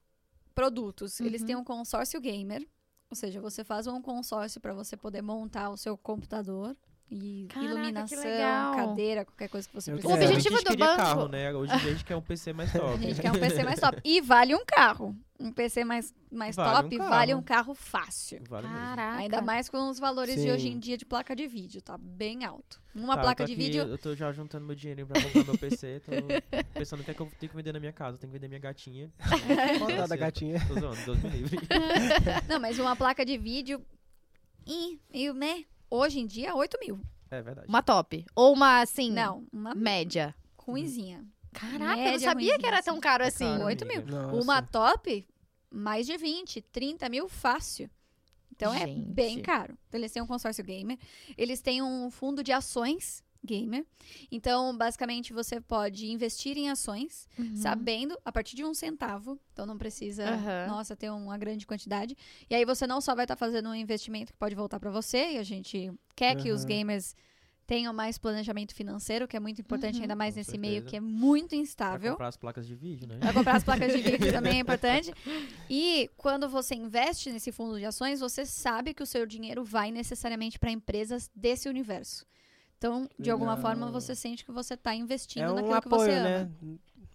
produtos, eles Uhum. têm um consórcio gamer, ou seja, você faz um consórcio para você poder montar o seu computador e Caraca, iluminação, cadeira, qualquer coisa que você precisa. O objetivo do banco- carro, né? Hoje em dia a gente quer um PC mais top. A gente quer um PC mais top. E vale um carro. Um PC mais, mais Vale um top carro. vale um carro fácil. Vale mesmo. Caraca. Ainda mais com os valores de Sim. hoje em dia de placa de vídeo, tá bem alto. Uma Tá, placa de aqui, vídeo. Eu tô já juntando meu dinheiro pra comprar meu PC. Tô pensando o que é que eu tenho que vender na minha casa. Eu tenho que vender minha gatinha. Qual da gatinha? Tô zoando, Deus me livre. Não, mas uma placa de vídeo. E, e né? Hoje em dia, 8 mil. É verdade. Uma top. Ou uma, assim, Não, uma média. ruinzinha. Caraca, eu não Média sabia que era assim. tão caro É assim. caro, oito amiga. Nossa. Uma top, mais de 20, 30 mil fácil. Então é Gente. bem caro. Então, eles têm um consórcio gamer. Eles têm um fundo de ações gamer. Então, basicamente, você pode investir em ações, Uhum. sabendo a partir de um centavo. Então, não precisa, Aham. nossa, ter uma grande quantidade. E aí, você não só vai estar fazendo um investimento que pode voltar para você, e a gente quer que os gamers tenham mais planejamento financeiro, que é muito importante, Uhum. ainda mais Com nesse meio certeza. que é muito Pra instável. comprar as placas de vídeo, né? Vai comprar as placas de vídeo também é importante. E quando você investe nesse fundo de ações, você sabe que o seu dinheiro vai necessariamente para empresas desse universo. Então, de alguma Legal. forma, você sente que você está investindo É um naquilo que apoio, você ama. né?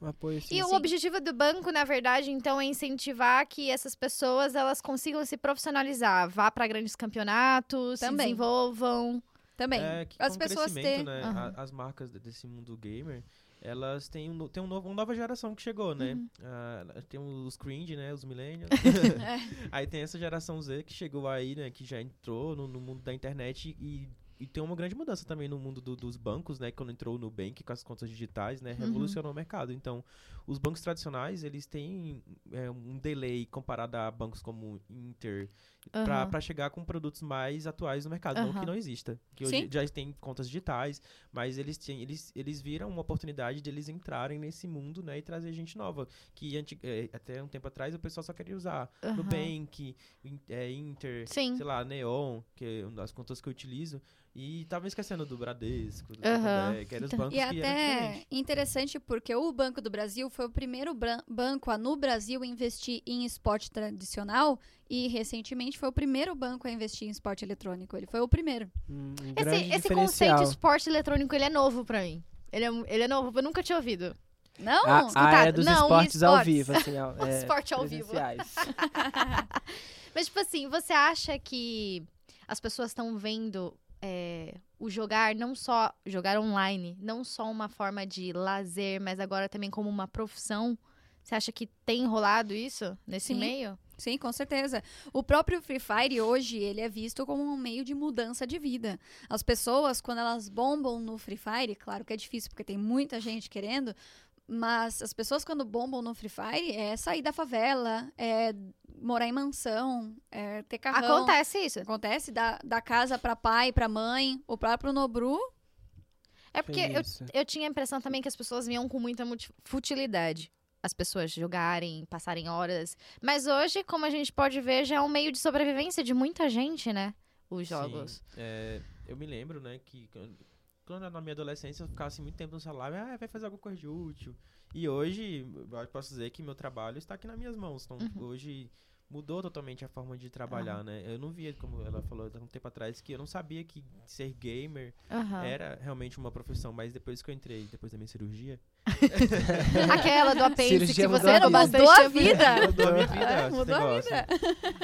Um apoio, sim. E o objetivo do banco, na verdade, então, é incentivar que essas pessoas elas consigam se profissionalizar, vá para grandes campeonatos, se Também. desenvolvam. Também. É, que As pessoas têm- né, a- as marcas de- desse mundo gamer, elas têm, um, tem um novo, uma nova geração que chegou, né? Uhum. Ah, tem os cringe, né? Os millennials. É. aí tem essa geração Z que chegou aí, né? Que já entrou no, no mundo da internet e e tem uma grande mudança também no mundo do- dos bancos, né? Quando entrou o Nubank com as contas digitais, né? Uhum. Revolucionou o mercado. Então, os bancos tradicionais, eles têm é, um delay comparado a bancos como Inter, Aham. para chegar com produtos mais atuais no mercado. Não Aham. que não exista. Que hoje já tem contas digitais, mas eles, têm, eles, eles viram uma oportunidade de eles entrarem nesse mundo, né? E trazer gente nova. Que anti- é, até um tempo atrás o pessoal só queria usar Aham. Nubank, In- é, Inter, Sim. sei lá, Neon, que é uma das contas que eu utilizo. E tava esquecendo do Bradesco, do Aham. Santander, que eram os Então- bancos E que eram até diferentes. interessante porque o Banco do Brasil foi o primeiro banco a no Brasil investir em esporte tradicional e recentemente foi o primeiro banco a investir em esporte eletrônico. Ele foi o primeiro. Um Esse, esse conceito esporte eletrônico, ele é novo pra mim. Ele é, ele é novo, eu nunca tinha ouvido. Não, A, a área dos Não, esportes ao esportes. vivo, assim, ó, é, Esporte ao vivo. Mas, tipo assim, você acha que as pessoas estão vendo é, o jogar não só jogar online, não só uma forma de lazer, mas agora também como uma profissão? Você acha que tem rolado isso nesse Sim. meio? Sim, com certeza. O próprio Free Fire hoje, ele é visto como um meio de mudança de vida. As pessoas, quando elas bombam no Free Fire, claro que é difícil porque tem muita gente querendo, mas as pessoas quando bombam no Free Fire é sair da favela, é morar em mansão, é ter carrão. Acontece isso. Acontece da, da casa para pai, para mãe, o próprio Nobru. É porque eu, eu tinha a impressão também que as pessoas vinham com muita futilidade. As pessoas jogarem, passarem horas. Mas hoje, como a gente pode ver, já é um meio de sobrevivência de muita gente, né? Os jogos. Sim, é, eu me lembro, né, que quando- na minha adolescência eu ficava assim muito tempo no celular, ah, vai fazer alguma coisa de útil. E hoje, eu posso dizer que meu trabalho está aqui nas minhas mãos. Então, Uhum. hoje mudou totalmente a forma de trabalhar, né? Eu não via, como ela falou há um tempo atrás, que eu não sabia que ser gamer Aham. era realmente uma profissão, mas depois que eu entrei, depois da minha cirurgia, Aquela do apêndice Cirurgia que mudou você a não vida. Mudou a vida. mudou a minha vida, É, mudou a negócio.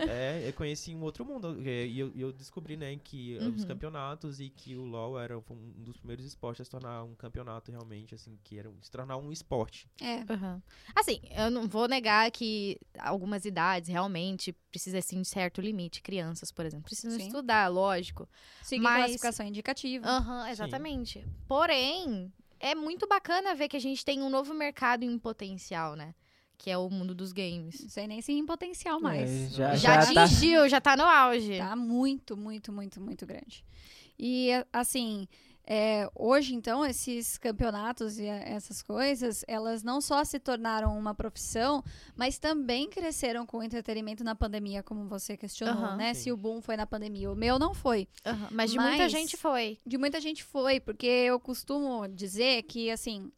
É, eu conheci um outro mundo. é, E eu, eu descobri, né, que eh, os Uhum. campeonatos e que o LoL era um dos primeiros esportes a se tornar um campeonato realmente, assim, que era um- se tornar um esporte. É. Aham. Assim, eu não vou negar que algumas idades realmente precisa assim de certo limite. Crianças, por exemplo, precisam Sim. estudar, lógico. Seguir Mas- classificação indicativa. Aham, exatamente. Porém, é muito bacana ver que a gente tem um novo mercado em potencial, né? Que é o mundo dos games. Não sei nem se em potencial mais. É, já, Já, já tá- atingiu, já tá no auge. Tá muito, muito, muito, muito grande. E, assim, é, hoje, então, esses campeonatos e a- essas coisas, elas não só se tornaram uma profissão, mas também cresceram com o entretenimento na pandemia, como você questionou, né? Sim. Se o boom foi na pandemia. O meu não foi. Mas de muita Mas- gente foi. De muita gente foi, porque eu costumo dizer que, assim,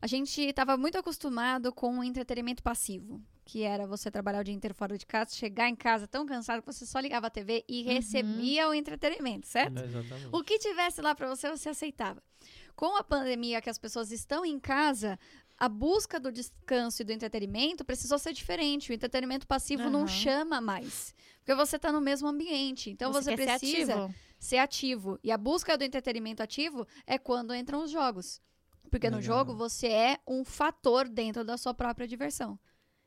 a gente estava muito acostumado com o entretenimento passivo. Que era você trabalhar o dia inteiro fora de casa, chegar em casa tão cansado que você só ligava a TV e Uhum. recebia o entretenimento, certo? Exatamente. O que tivesse lá pra você, você aceitava. Com a pandemia que as pessoas estão em casa, a busca do descanso e do entretenimento precisou ser diferente. O entretenimento passivo não Aham. chama mais. Porque você tá no mesmo ambiente. Então você, ser precisa ativo. ser ativo. E a busca do entretenimento ativo é quando entram os jogos. Porque no Legal. jogo você é um fator dentro da sua própria diversão.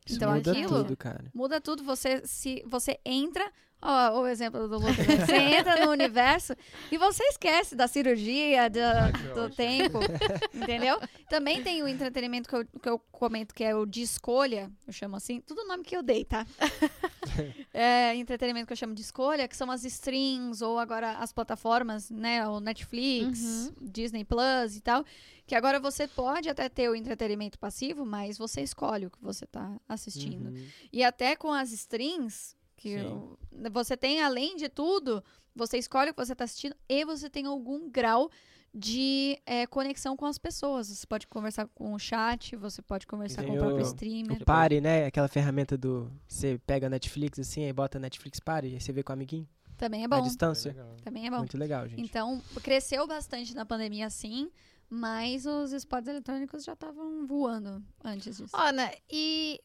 Isso Então muda aquilo- tudo, cara. Muda tudo, você se você entra, ó, o exemplo do Lucas, né? você entra no universo e você esquece da cirurgia, da- Ah, do ótimo. tempo, entendeu? Também tem o entretenimento que eu, que eu comento que é o de escolha, eu chamo assim, tudo nome que eu dei, tá? é, entretenimento que eu chamo de escolha, que são as streams ou agora as plataformas, né, o Netflix, Uhum. Disney Plus e tal, que agora você pode até ter o entretenimento passivo, mas você escolhe o que você tá assistindo. Uhum. E até com as strings, que o- você tem, além de tudo, você escolhe o que você está assistindo e você tem algum grau de é, conexão com as pessoas. Você pode conversar com o chat, você pode conversar com o próprio streamer. O Party, né? Aquela ferramenta do. Você pega a Netflix assim, aí bota Netflix Party, aí você vê com o amiguinho. Também é bom. distância. legal. Também é bom. Muito legal, gente. Então, cresceu bastante na pandemia, sim, mas os esportes eletrônicos já estavam voando antes disso. Ana, e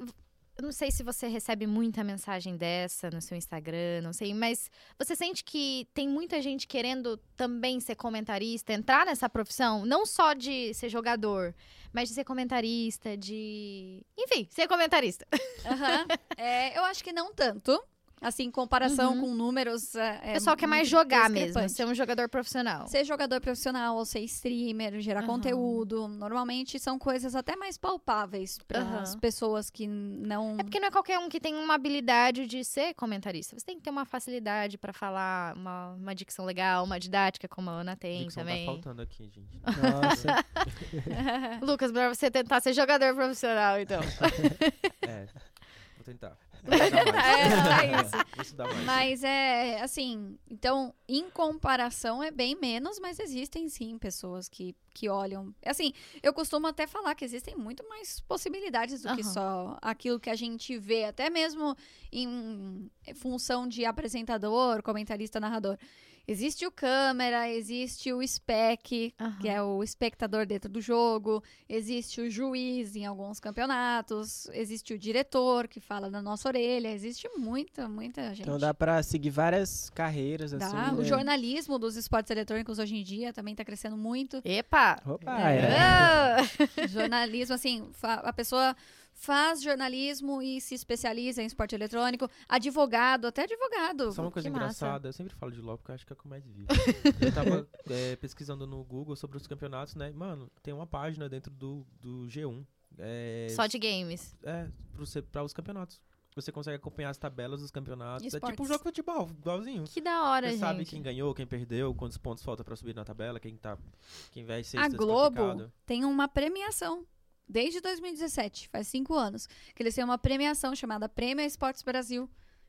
eu não sei se você recebe muita mensagem dessa no seu Instagram, não sei, mas você sente que tem muita gente querendo também ser comentarista, entrar nessa profissão, não só de ser jogador, mas de ser comentarista, de. Enfim, ser comentarista. Aham. É, eu acho que não tanto. Assim, em comparação Uhum. com números. É, O pessoal quer mais jogar mesmo, ser um jogador profissional. Ser jogador profissional ou ser streamer, gerar Aham. conteúdo, normalmente são coisas até mais palpáveis para Aham. as pessoas que não. É porque não é qualquer um que tem uma habilidade de ser comentarista. Você tem que ter uma facilidade pra falar, uma, uma dicção legal, uma didática, como a Ana tem Dicção também. tá faltando aqui, gente. Nossa. Lucas, melhor você tentar ser jogador profissional, então. É, vou tentar. É, é isso. Mais. Mas é assim, então, em comparação é bem menos, mas existem sim pessoas que, que olham. Assim, eu costumo até falar que existem muito mais possibilidades do que Aham. só aquilo que a gente vê, até mesmo em função de apresentador, comentarista, narrador. Existe o câmera, existe o spec, que é o espectador dentro do jogo, existe o juiz em alguns campeonatos, existe o diretor que fala na nossa orelha, existe muita, muita gente. Então dá pra seguir várias carreiras, Dá. assim. O né? jornalismo dos esportes eletrônicos hoje em dia também tá crescendo muito. Epa! Opa, É. é. Jornalismo, assim, a pessoa faz jornalismo e se especializa em esporte eletrônico. Advogado, até advogado. Só uma coisa que massa. engraçada, eu sempre falo de LoL porque eu acho que é o que eu mais vi. eu tava é, pesquisando no Google sobre os campeonatos, né? Mano, tem uma página dentro do, do G1. É, Só de games. É, para os campeonatos. Você consegue acompanhar as tabelas dos campeonatos. É tipo Esportes. um jogo de futebol, igualzinho. Que da hora, Você gente. sabe quem ganhou, quem perdeu, quantos pontos falta pra subir na tabela, quem tá. Quem vai ser A Globo tem uma premiação. Desde 2017, faz cinco anos, que eles têm uma premiação chamada Prêmio Esportes Brasil,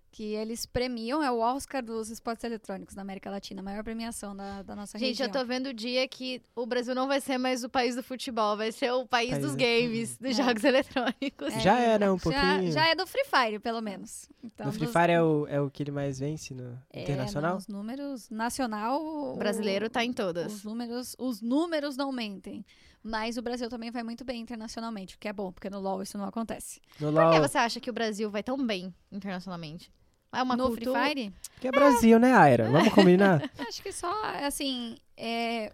que eles premiam, é o Oscar dos esportes eletrônicos na América Latina, a maior premiação da, da nossa Gente, região. eu tô vendo o dia que o Brasil não vai ser mais o país do futebol, vai ser o país País dos do- games, dos É. jogos eletrônicos. É, Já era um já- pouquinho. Já, é do Free Fire, pelo menos. Então, no Free dos- Fire é o, é o que ele mais vence no é, internacional? não, os números nacional. O brasileiro tá em Os todas. números, os números não mentem. Mas o Brasil também vai muito bem internacionalmente, o que é bom, porque no LoL isso não acontece. No Por que você acha que o Brasil vai tão bem internacionalmente? É uma no cultura... Free Fire, Que é Brasil, né, Aira? Vamos combinar? acho que só, assim, é,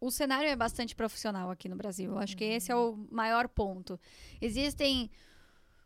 o cenário é bastante profissional aqui no Brasil. Acho que esse é o maior ponto. Existem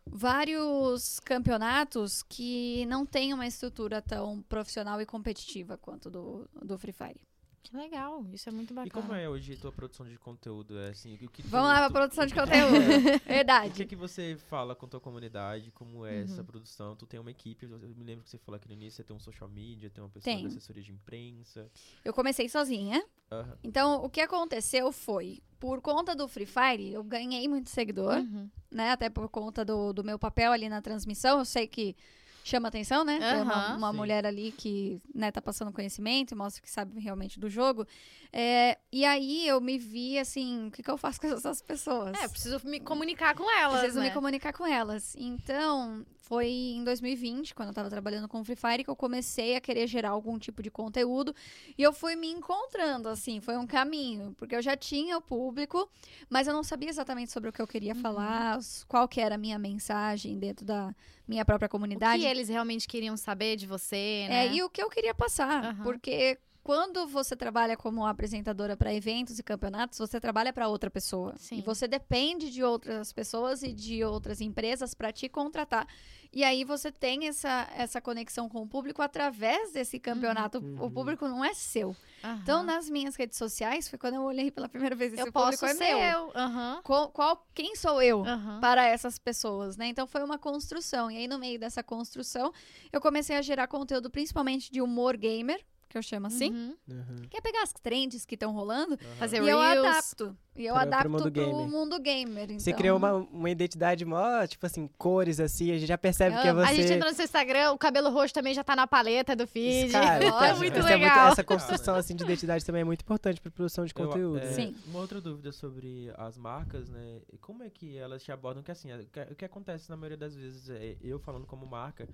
vários campeonatos que não têm uma estrutura tão profissional e competitiva quanto do, do Free Fire. Que legal, isso é muito E bacana. como é hoje a tua produção de conteúdo? É assim, o que tu- Vamos lá pra tu- produção de o que- conteúdo. É, O que, Verdade. que você fala com tua comunidade? Como é essa Uhum. produção? Tu tem uma equipe, eu me lembro que você falou aqui no início, você tem um social media, tem uma pessoa Tenho. da assessoria de imprensa. Eu comecei sozinha. Aham. Então, o que aconteceu foi, por conta do Free Fire, eu ganhei muito seguidor, Uhum. né? Até por conta do, do meu papel ali na transmissão. Eu sei que chama atenção, né? Uma, Aham. uma Sim. mulher ali que né, tá passando conhecimento e mostra que sabe realmente do jogo. É, e aí eu me vi assim, o que, que eu faço com essas pessoas? É, preciso me comunicar com elas, Preciso né? me comunicar com elas. Então, foi em 2020, quando eu tava trabalhando com Free Fire, que eu comecei a querer gerar algum tipo de conteúdo. E eu fui me encontrando, assim, foi um caminho. Porque eu já tinha o público, mas eu não sabia exatamente sobre o que eu queria Uhum. falar, qual que era a minha mensagem dentro da minha própria O comunidade. que eles realmente queriam saber de você, né? É, e o que eu queria passar. Aham. Porque quando você trabalha como apresentadora para eventos e campeonatos, você trabalha para outra pessoa. Sim. E você depende de outras pessoas e de outras empresas para te contratar. E aí você tem essa, essa conexão com o público através desse campeonato. O Uhum. público não é seu. Aham. Então, nas minhas redes sociais, foi quando eu olhei pela primeira vez esse eu público posso é ser meu. eu. Aham. Qual, qual- quem sou eu? Para essas pessoas, né? Então foi uma construção. E aí, no meio dessa construção, eu comecei a gerar conteúdo principalmente de humor gamer, que eu chamo assim. Uhum. Uhum. Que é pegar as trends que estão rolando aham. Fazer e eu Reels. adapto. E eu Pra- pro adapto mundo pro gamer. mundo gamer. Você então- criou uma, uma identidade mó, tipo assim, cores assim, a gente já percebe que é você. A gente entrou no seu Instagram, o cabelo roxo também já tá na paleta do feed. Cara, é então, muito isso é legal. essa construção assim, de identidade também é muito importante para produção de Eu- conteúdo. é, né? Sim. Uma outra dúvida sobre as marcas, né? Como é que elas te abordam? Que assim, o que, o que acontece na maioria das vezes, é, eu falando como marca,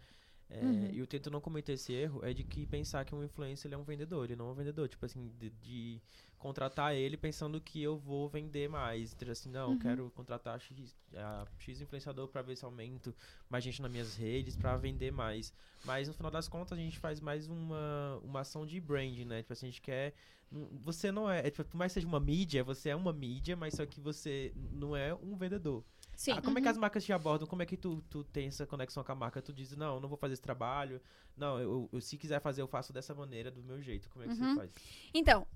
é, Uhum. e eu tento não cometer esse erro, é de que pensar que um influencer ele é um vendedor, ele não é um vendedor. Tipo assim, de, de contratar ele pensando que eu vou vender mais. Então, assim, não, eu quero contratar X, a X influenciador para ver se aumento mais gente nas minhas redes, para vender mais. Mas no final das contas, a gente faz mais uma, uma ação de branding, né? Tipo assim, a gente quer não- Você não é, é, tipo, por mais que seja uma mídia, você é uma mídia, mas só que você não é um vendedor. Sim. Ah, como é que Uhum. as marcas te abordam? Como é que tu, tu tem essa conexão com a marca? Tu diz, não, eu não vou fazer esse trabalho. Não, eu, eu- se quiser fazer, eu faço dessa maneira, do meu jeito. Como é que Uhum. você faz? Então,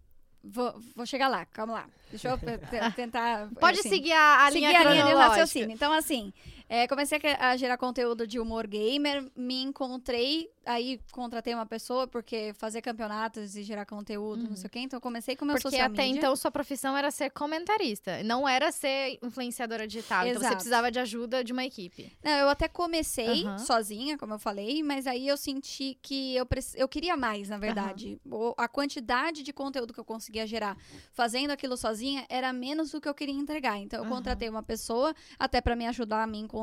vou, vou chegar lá, calma lá. Deixa eu te- te- tentar. Pode assim, seguir a, a seguir linha a linha de raciocínio. Então, assim, é, comecei a gerar conteúdo de humor gamer, me encontrei, aí contratei uma pessoa, porque fazer campeonatos e gerar conteúdo, não sei o quê. Então, eu comecei com o meu Porque social até media. então sua profissão era ser comentarista, não era ser influenciadora digital. Então você Exato. precisava de ajuda de uma equipe. Não, eu até comecei Aham. sozinha, como eu falei, mas aí eu senti que eu, preci- eu queria mais, na verdade. O- a quantidade de conteúdo que eu conseguia gerar fazendo aquilo sozinha era menos do que eu queria entregar. Então eu contratei uma pessoa até pra me ajudar a me encontrar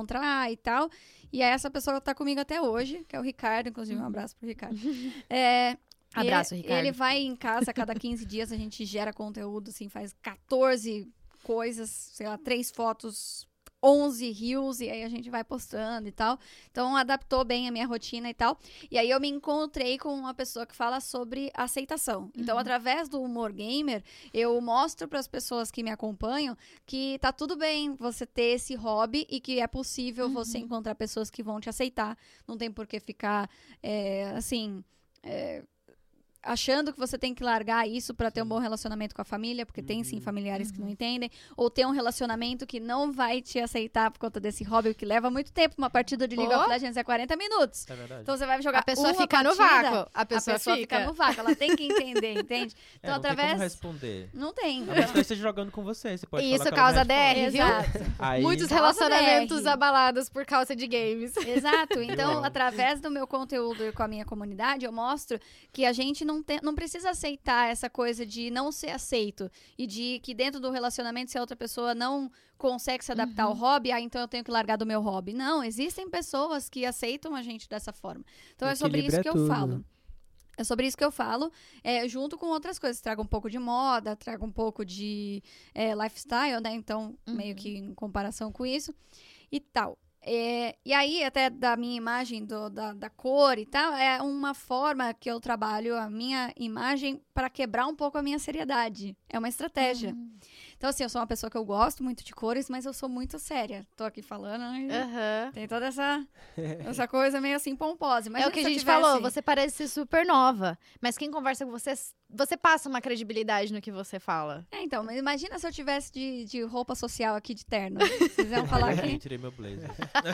e tal. E aí essa pessoa tá comigo até hoje, que é o Ricardo, inclusive um abraço pro Ricardo. É, Abraço, ele, Ricardo. Ele vai em casa a cada 15 dias, a gente gera conteúdo, assim, faz 14 coisas, sei lá, três fotos, 11 reels, e aí a gente vai postando e tal. Então, adaptou bem a minha rotina e tal. E aí eu me encontrei com uma pessoa que fala sobre aceitação. Então, Uhum. através do humor gamer, eu mostro para as pessoas que me acompanham que tá tudo bem você ter esse hobby e que é possível você Uhum. encontrar pessoas que vão te aceitar. Não tem por que ficar, é, assim... é, achando que você tem que largar isso para ter um bom relacionamento com a família, porque tem sim Uhum. familiares que não Uhum. entendem, ou ter um relacionamento que não vai te aceitar por conta desse hobby que leva muito tempo. Uma partida de League Oh. of Legends é 40 minutos. É verdade. Então você vai jogar A pessoa uma fica no partida, vácuo. A A pessoa, pessoa fica no vácuo, ela tem que entender, entende? é, Então, não tem através. como responder. Não tem. A ela esteja jogando com você. Você pode E falar isso causa não. DR, viu? Exato. Aí, Muitos Causa relacionamentos DR. abalados por causa de games. Exato. Então, através do meu conteúdo e com a minha comunidade, eu mostro que a gente não, tem, não precisa aceitar essa coisa de não ser aceito e de que dentro do relacionamento, se a outra pessoa não consegue se adaptar ao hobby, ah, então eu tenho que largar do meu hobby. Não, existem pessoas que aceitam a gente dessa forma. Então, é sobre isso que eu tudo. falo. É sobre isso que eu falo, é, junto com outras coisas. Trago um pouco de moda, trago um pouco de é, lifestyle, né? Então, meio Uhum. que em comparação com isso e tal. É, e aí, até da minha imagem, do- da, da cor e tal, é uma forma que eu trabalho a minha imagem para quebrar um pouco a minha seriedade. É uma estratégia. Então, assim, eu sou uma pessoa que eu gosto muito de cores, mas eu sou muito séria. Tô aqui falando, né? Aham. Tem toda essa, essa coisa meio assim pomposa. É Imagina o que a eu gente tivesse- falou, você parece ser super nova. Mas quem conversa com você, você passa uma credibilidade no que você fala. É, então, mas imagina se eu tivesse de, de roupa social aqui de terno. Vocês iam falar eu que. tirei meu blazer.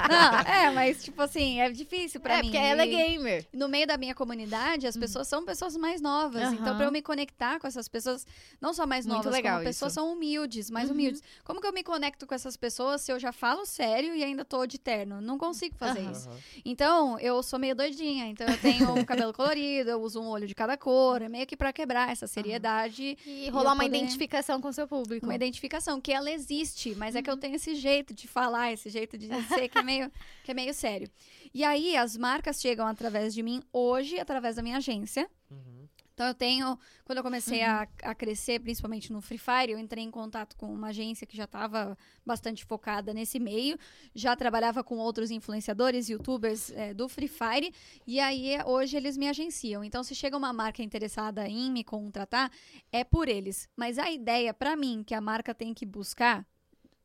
Não, é, mas tipo assim, é difícil pra é, mim. porque ela é E- gamer. no meio da minha comunidade, as pessoas são pessoas mais novas. Aham. Então, pra eu me conectar com essas pessoas, não só mais Muito novas, legal como pessoas são humildes, mais Uhum. humildes. Como que eu me conecto com essas pessoas se eu já falo sério e ainda tô de terno? Não consigo fazer Aham. isso. Então, eu sou meio doidinha. Então, eu tenho um cabelo colorido, eu uso um olho de cada cor. É meio que pra quebrar essa seriedade. E rolar uma poder- identificação com o seu público. Uma identificação, que ela existe, mas é que eu tenho esse jeito de falar, esse jeito de ser que é meio, que é meio sério. E aí, as marcas chegam através de mim hoje, através da minha agência. Uhum. Então, eu tenho. Quando eu comecei a, a crescer, principalmente no Free Fire, eu entrei em contato com uma agência que já estava bastante focada nesse meio. Já trabalhava com outros influenciadores, youtubers é, do Free Fire. E aí, hoje, eles me agenciam. Então, se chega uma marca interessada em me contratar, é por eles. Mas a ideia, para mim, que a marca tem que buscar,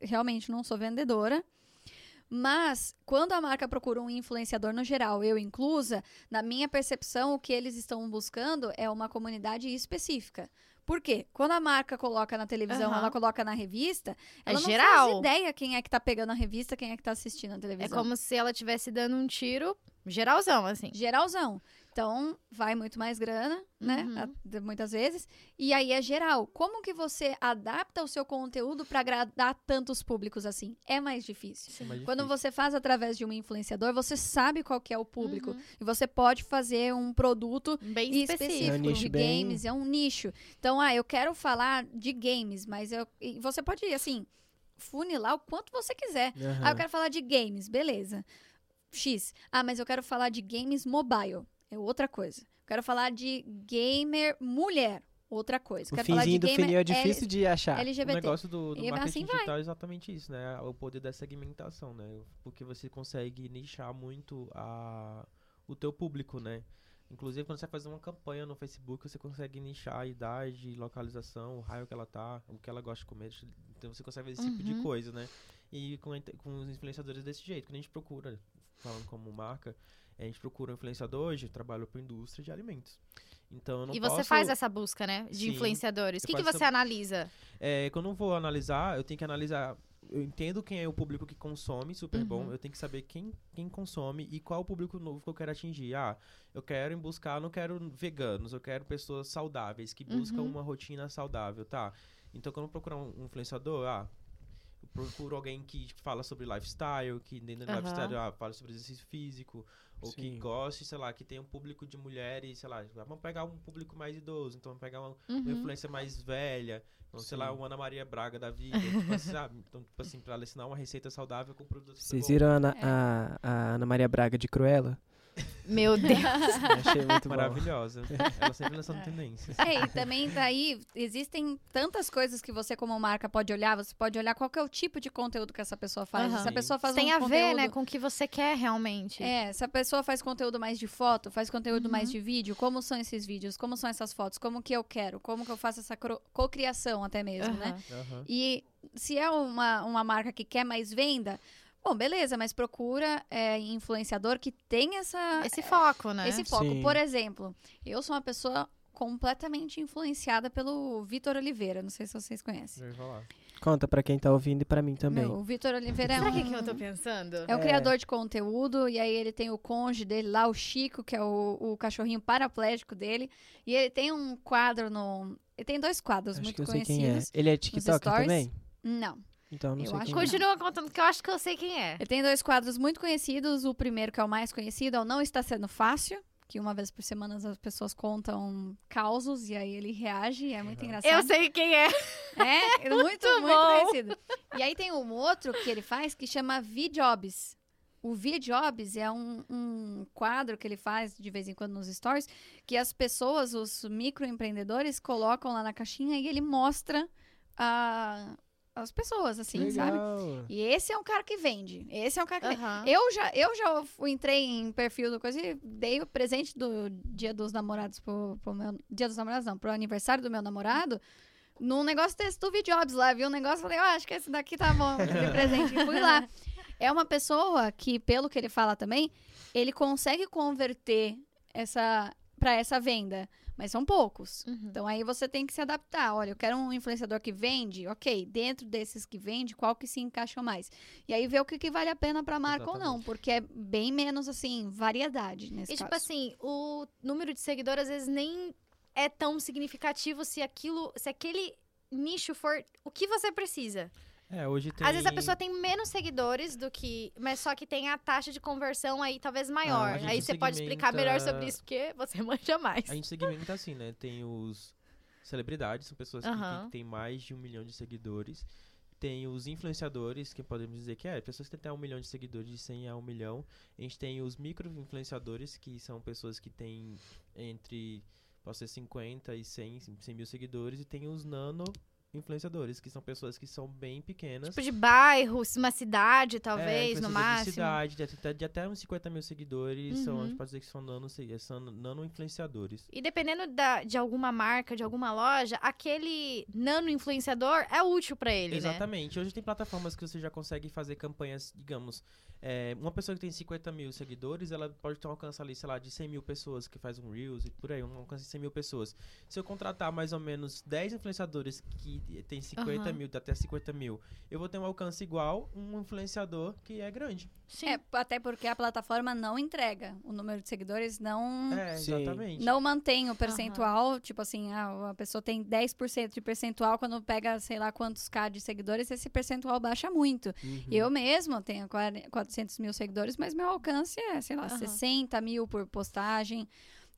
realmente não sou vendedora. Mas, quando a marca procura um influenciador no geral, eu inclusa, na minha percepção, o que eles estão buscando é uma comunidade específica. Por quê? Quando a marca coloca na televisão, Aham. ela coloca na revista, É ela não geral. faz ideia quem é que tá pegando a revista, quem é que tá assistindo a É televisão. como se ela estivesse dando um tiro geralzão, assim. Geralzão. Então, vai muito mais grana, né? Uhum. Muitas vezes. E aí é geral. Como que você adapta o seu conteúdo para agradar tantos públicos assim? É mais difícil. É mais Quando difícil. você faz através de um influenciador, você sabe qual que é o público. Uhum. E você pode fazer um produto Bem específico. É um nicho de bem- games, é um nicho. Então, ah, eu quero falar de games, mas eu, e você pode, assim, funilar o quanto você quiser. Ah, eu quero falar de games, beleza. X. Ah, mas eu quero falar de games mobile. É outra coisa. Eu quero falar de gamer mulher. Outra coisa. O quero falar de do gamer é difícil de achar. O LGBT. negócio do, do E marketing assim vai. digital é exatamente isso, né? O poder da segmentação, né? Porque você consegue nichar muito a, o teu público, né? Inclusive, quando você vai fazer uma campanha no Facebook, você consegue nichar a idade, localização, o raio que ela tá, o que ela gosta de comer. Então, você consegue ver esse tipo de Uhum. coisa, né? e com, com os influenciadores desse jeito. Quando a gente procura, falando como marca, a gente procura um influenciador hoje, eu trabalho para indústria de alimentos. Então eu não E você posso, faz essa busca, né? De Sim, influenciadores. O que, que você analisa? É, quando eu vou analisar, eu tenho que analisar. Eu entendo quem é o público que consome super bom. Uhum. Eu tenho que saber quem, quem consome e qual o público novo que eu quero atingir. Ah, eu quero em buscar, não quero veganos, eu quero pessoas saudáveis que buscam Uhum. uma rotina saudável, tá? Então quando eu procurar um influenciador, ah, eu procuro alguém que fala sobre lifestyle, que dentro do Aham. lifestyle ah, fala sobre exercício físico, ou que Sim. goste, sei lá, que tem um público de mulheres, sei lá, vamos pegar um público mais idoso, então vamos pegar uma, uma Uhum. influência mais velha, então, sei lá, uma Ana Maria Braga da vida, tipo, assim, sabe? Então, tipo assim, pra ela ensinar uma receita saudável com produtos Vocês viram a Ana, É. a, a Ana Maria Braga de Cruella? Meu Deus. Achei muito. Maravilhosa. ela sempre lançando tendências. É, e também daí existem tantas coisas que você como marca pode olhar. Você pode olhar qual que é o tipo de conteúdo que essa pessoa faz. Aham. Se a pessoa faz Tem um a ver, conteúdo... né, com o que você quer realmente. É, se a pessoa faz conteúdo mais de foto, faz conteúdo mais Uhum. de vídeo, como são esses vídeos, como são essas fotos, como que eu quero, como que eu faço essa cocriação até mesmo, né? Aham. Aham. E se é uma, uma marca que quer mais venda, bom, beleza, mas procura é, influenciador que tem essa, Esse foco, né? esse foco. Sim. Por exemplo, eu sou uma pessoa completamente influenciada pelo Vitor Oliveira, não sei se vocês conhecem. Falar. Conta pra quem tá ouvindo e pra mim também. Meu, o Vitor Oliveira é Será um... que é que eu tô pensando? É um É. criador de conteúdo, e aí ele tem o conge dele lá, o Chico, que é o, o cachorrinho paraplégico dele. E ele tem um quadro no. Ele tem dois quadros Acho muito que eu sei quem é. conhecidos. Ele é stories. também? Não. Então não Eu sei acho quem que é. Continua contando, que eu acho que eu sei quem é. Ele tem dois quadros muito conhecidos. O primeiro, que é o mais conhecido, é o Não Está Sendo Fácil. Que uma vez por semana as pessoas contam causos e aí ele reage, e é muito Uhum. engraçado. Eu sei quem é. É, muito, muito, bom. conhecido. E aí tem um outro que ele faz que chama V-Jobs. O V-Jobs é um, um quadro que ele faz de vez em quando nos stories, que as pessoas, os microempreendedores, colocam lá na caixinha e ele mostra a, as pessoas, assim, sabe? Legal. E esse é um cara que vende. Esse é um cara que vende. Eu já, eu já entrei em perfil do coisa e dei o presente do Dia dos Namorados pro, pro meu. Dia dos Namorados, não, pro aniversário do meu namorado. Num negócio desse do Jobs lá, vi um negócio e falei, eu acho que esse daqui tá bom de presente. E fui lá. É uma pessoa que, pelo que ele fala também, ele consegue converter essa para essa venda, mas são poucos. Uhum. Então aí você tem que se adaptar. Olha, eu quero um influenciador que vende, ok. Dentro desses que vende, qual que se encaixa mais? E aí ver o que, que vale a pena pra marca ou não, Exatamente. porque é bem menos assim variedade nesse E tipo caso. assim, o número de seguidores às vezes nem é tão significativo se aquilo, se aquele nicho for o que você precisa. É, hoje tem... Às vezes a pessoa tem menos seguidores do que, mas só que tem a taxa de conversão aí talvez maior. Ah, aí você pode explicar melhor segmenta- sobre isso porque você manja mais. A gente segmenta assim, né? Tem os celebridades, são pessoas que, Aham. que têm mais de um milhão de seguidores. Tem os influenciadores, que podemos dizer que é, pessoas que têm até um milhão de seguidores, de 100 a 1 milhão. A gente tem os micro-influenciadores, que são pessoas que têm entre, pode ser 50 e 100, 100 mil seguidores. E tem os nano-influenciadores, que são pessoas que são bem pequenas. Tipo de bairro, uma cidade, É, talvez, no influenciadores de máximo. cidade, de até, de até uns 50 mil seguidores, são, a Uhum. gente pode dizer que são nano- são nano-influenciadores. E dependendo da, de alguma marca, de alguma loja, aquele nano influenciador é útil pra ele, né? Exatamente. Hoje tem plataformas que você já consegue fazer campanhas, digamos, é, uma pessoa que tem 50 mil seguidores, ela pode ter um alcance ali, sei lá, de 100 mil pessoas que faz um Reels e por aí, um alcance de 100 mil pessoas. Se eu contratar mais ou menos 10 influenciadores que tem 50 Aham. mil, até 50 mil, eu vou ter um alcance igual um influenciador que é grande. Sim. É, até porque a plataforma não entrega o número de seguidores, não É, exatamente. não mantém o percentual, tipo assim, ah, a pessoa tem 10% de percentual quando pega, sei lá quantos K de seguidores, esse percentual baixa muito. Uhum. Eu mesmo tenho 40 400 mil seguidores, mas meu alcance é, sei lá, Aham. 60 mil por postagem.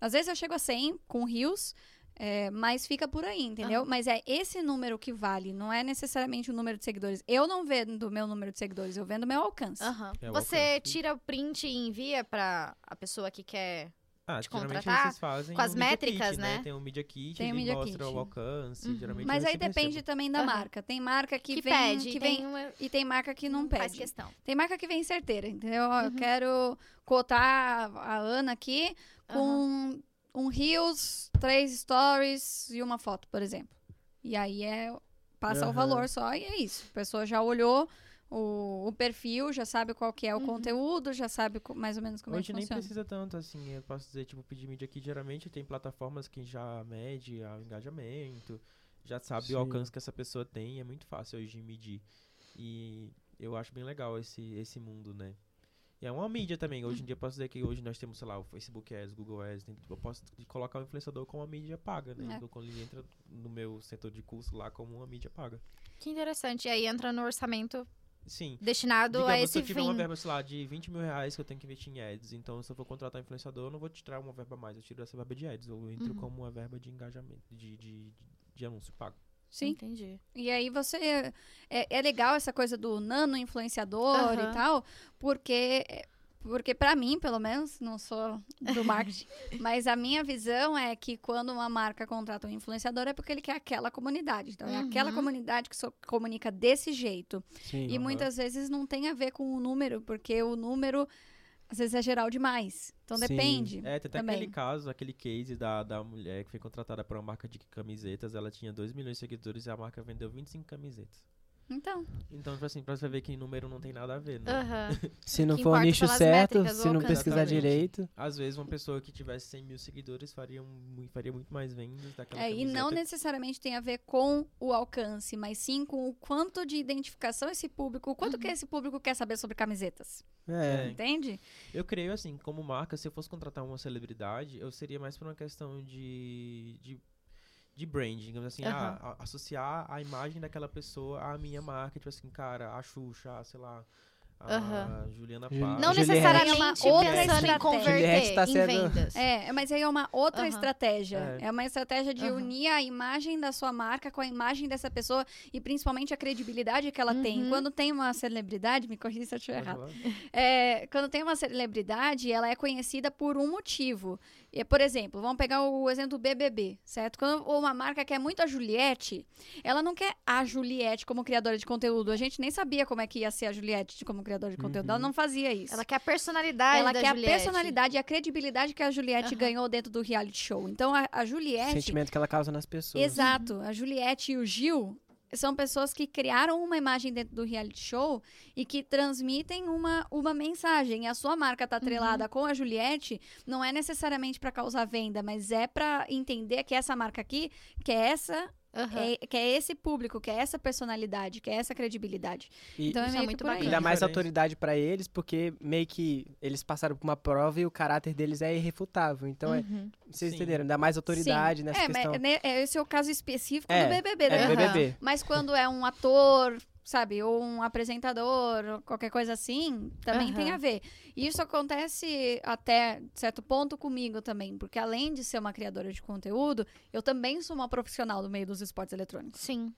Às vezes eu chego a 100 com rios, é, mas fica por aí, entendeu? Mas é esse número que vale, não é necessariamente o número de seguidores. Eu não vendo o meu número de seguidores, eu vendo o meu alcance. É o Você alcance. tira o print e envia pra a pessoa que quer. Ah, geralmente contratar vocês fazem com as um métricas, Kit, né? Tem um Media Kit, Tem ele Media mostra Kit. o alcance, Uhum. geralmente Mas aí depende recebo. também da marca. Tem marca que, Que, vem, pede. que e vem tem uma- e tem marca que não faz pede. questão. Tem marca que vem certeira, entendeu? Eu Uhum. quero cotar a Ana aqui com um Reels, três stories e uma foto, por exemplo. E aí é passa o Aham. valor só e é isso. A pessoa já olhou, o, o perfil, já sabe qual que é o Uhum. conteúdo, já sabe mais ou menos como Hoje é que nem funciona. precisa tanto, assim, eu posso dizer, tipo, pedir mídia aqui, geralmente tem plataformas que já mede o engajamento, já sabe Sim. o alcance que essa pessoa tem, é muito fácil hoje de medir. E eu acho bem legal esse, esse mundo, né? E é uma mídia também, hoje em dia eu posso dizer que hoje nós temos, sei lá, o Facebook Ads, Google Ads, tem- eu posso colocar o influenciador como uma mídia paga, né? É. Então, quando ele entra no meu setor de curso lá como uma mídia paga. Que interessante. E aí entra no orçamento Sim, destinado a Digamos, esse se eu tiver fim. uma verba, sei lá, de 20 mil reais que eu tenho que investir em ads, então se eu for contratar um influenciador, eu não vou tirar uma verba a mais, eu tiro essa verba de ads, eu entro Uhum. como uma verba de engajamento, de, de, de, de anúncio pago. Sim. Entendi. E aí você. É, é legal essa coisa do nano influenciador Aham. e tal, porque. Porque pra mim, pelo menos, não sou do marketing, mas a minha visão é que quando uma marca contrata um influenciador é porque ele quer aquela comunidade. Então, é aquela Uhum. comunidade que so- comunica desse jeito. Sim. E Aham. muitas vezes não tem a ver com o número, porque o número às vezes é geral demais. Então Sim. depende. É, tem até Também. aquele caso, aquele case da, da mulher que foi contratada por uma marca de camisetas, ela tinha 2 milhões de seguidores e a marca vendeu 25 camisetas. Então, Então, tipo assim, pra você ver que em número não tem nada a ver, né? Aham. Se não que for o nicho certo, métricas, se não alcance. pesquisar Exatamente. direito. Às vezes uma pessoa que tivesse 100 mil seguidores faria, um, faria muito mais vendas daquela é, e não camiseta. necessariamente tem a ver com o alcance, mas sim com o quanto de identificação esse público, o quanto que esse público quer saber sobre camisetas. É. É. Entende? Eu creio assim, como marca, se eu fosse contratar uma celebridade, eu seria mais por uma questão de, de, de branding, digamos assim, ah, a- associar a imagem daquela pessoa à minha marca, tipo assim, cara, a Xuxa, sei lá, a Aham. Juliana Juli- Paz. Não Juliette. necessariamente É uma outra estratégia. converter tá em sendo- vendas. É, mas aí é uma outra Aham. estratégia. É. É. uma estratégia de Aham. unir a imagem da sua marca com a imagem dessa pessoa e principalmente a credibilidade que ela tem. Uhum. Quando tem uma celebridade, me corrija se eu estiver errado. É, quando tem uma celebridade, ela é conhecida por um motivo. E, por exemplo, vamos pegar o exemplo do BBB, certo? Quando uma marca quer muito a Juliette, ela não quer a Juliette como criadora de conteúdo. A gente nem sabia como é que ia ser a Juliette como criadora de conteúdo. Ela Uhum. não fazia isso. Ela quer a personalidade Ela quer Juliette. a personalidade e a credibilidade que a Juliette Aham. ganhou dentro do reality show. Então, a, a O Juliette... sentimento que ela causa nas pessoas. Exato. A Juliette e o Gil são pessoas que criaram uma imagem dentro do reality show e que transmitem uma, uma mensagem. E a sua marca tá atrelada com a Juliette, não é necessariamente para causar venda, mas é para entender que essa marca aqui, que é essa, Aham. é, que é esse público, que é essa personalidade, que é essa credibilidade. E Então é é meio muito por aí. bacana. e dá mais autoridade pra eles, porque meio que eles passaram por uma prova e o caráter deles é irrefutável. Então, é, Uhum. vocês Sim. entenderam? Dá mais autoridade Sim. nessa é, questão. mas, né, é, esse é o caso específico É, do BBB, né? É. BBB. Mas quando é um ator, sabe, ou um apresentador, ou qualquer coisa assim, também Aham. tem a ver. E isso acontece até certo ponto comigo também, porque além de ser uma criadora de conteúdo, eu também sou uma profissional do meio dos esportes eletrônicos. Sim.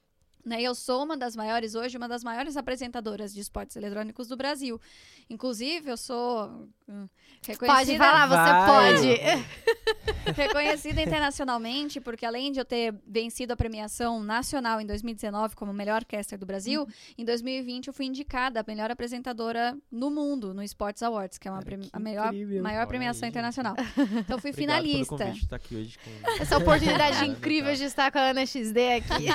Né? Eu sou uma das maiores hoje, uma das maiores apresentadoras de esportes eletrônicos do Brasil. Inclusive, eu sou hum, reconhecida, Pode falar, você Vai. pode. reconhecida internacionalmente, porque além de eu ter vencido a premiação nacional em 2019 como melhor caster do Brasil, Uhum. em 2020 eu fui indicada a melhor apresentadora no mundo no Sports Awards, que é uma Cara, que a melhor, incrível. maior Olha premiação aí, internacional. Então fui finalista. pelo convite de estar aqui hoje com... Essa oportunidade incrível de estar com a Ana XD aqui.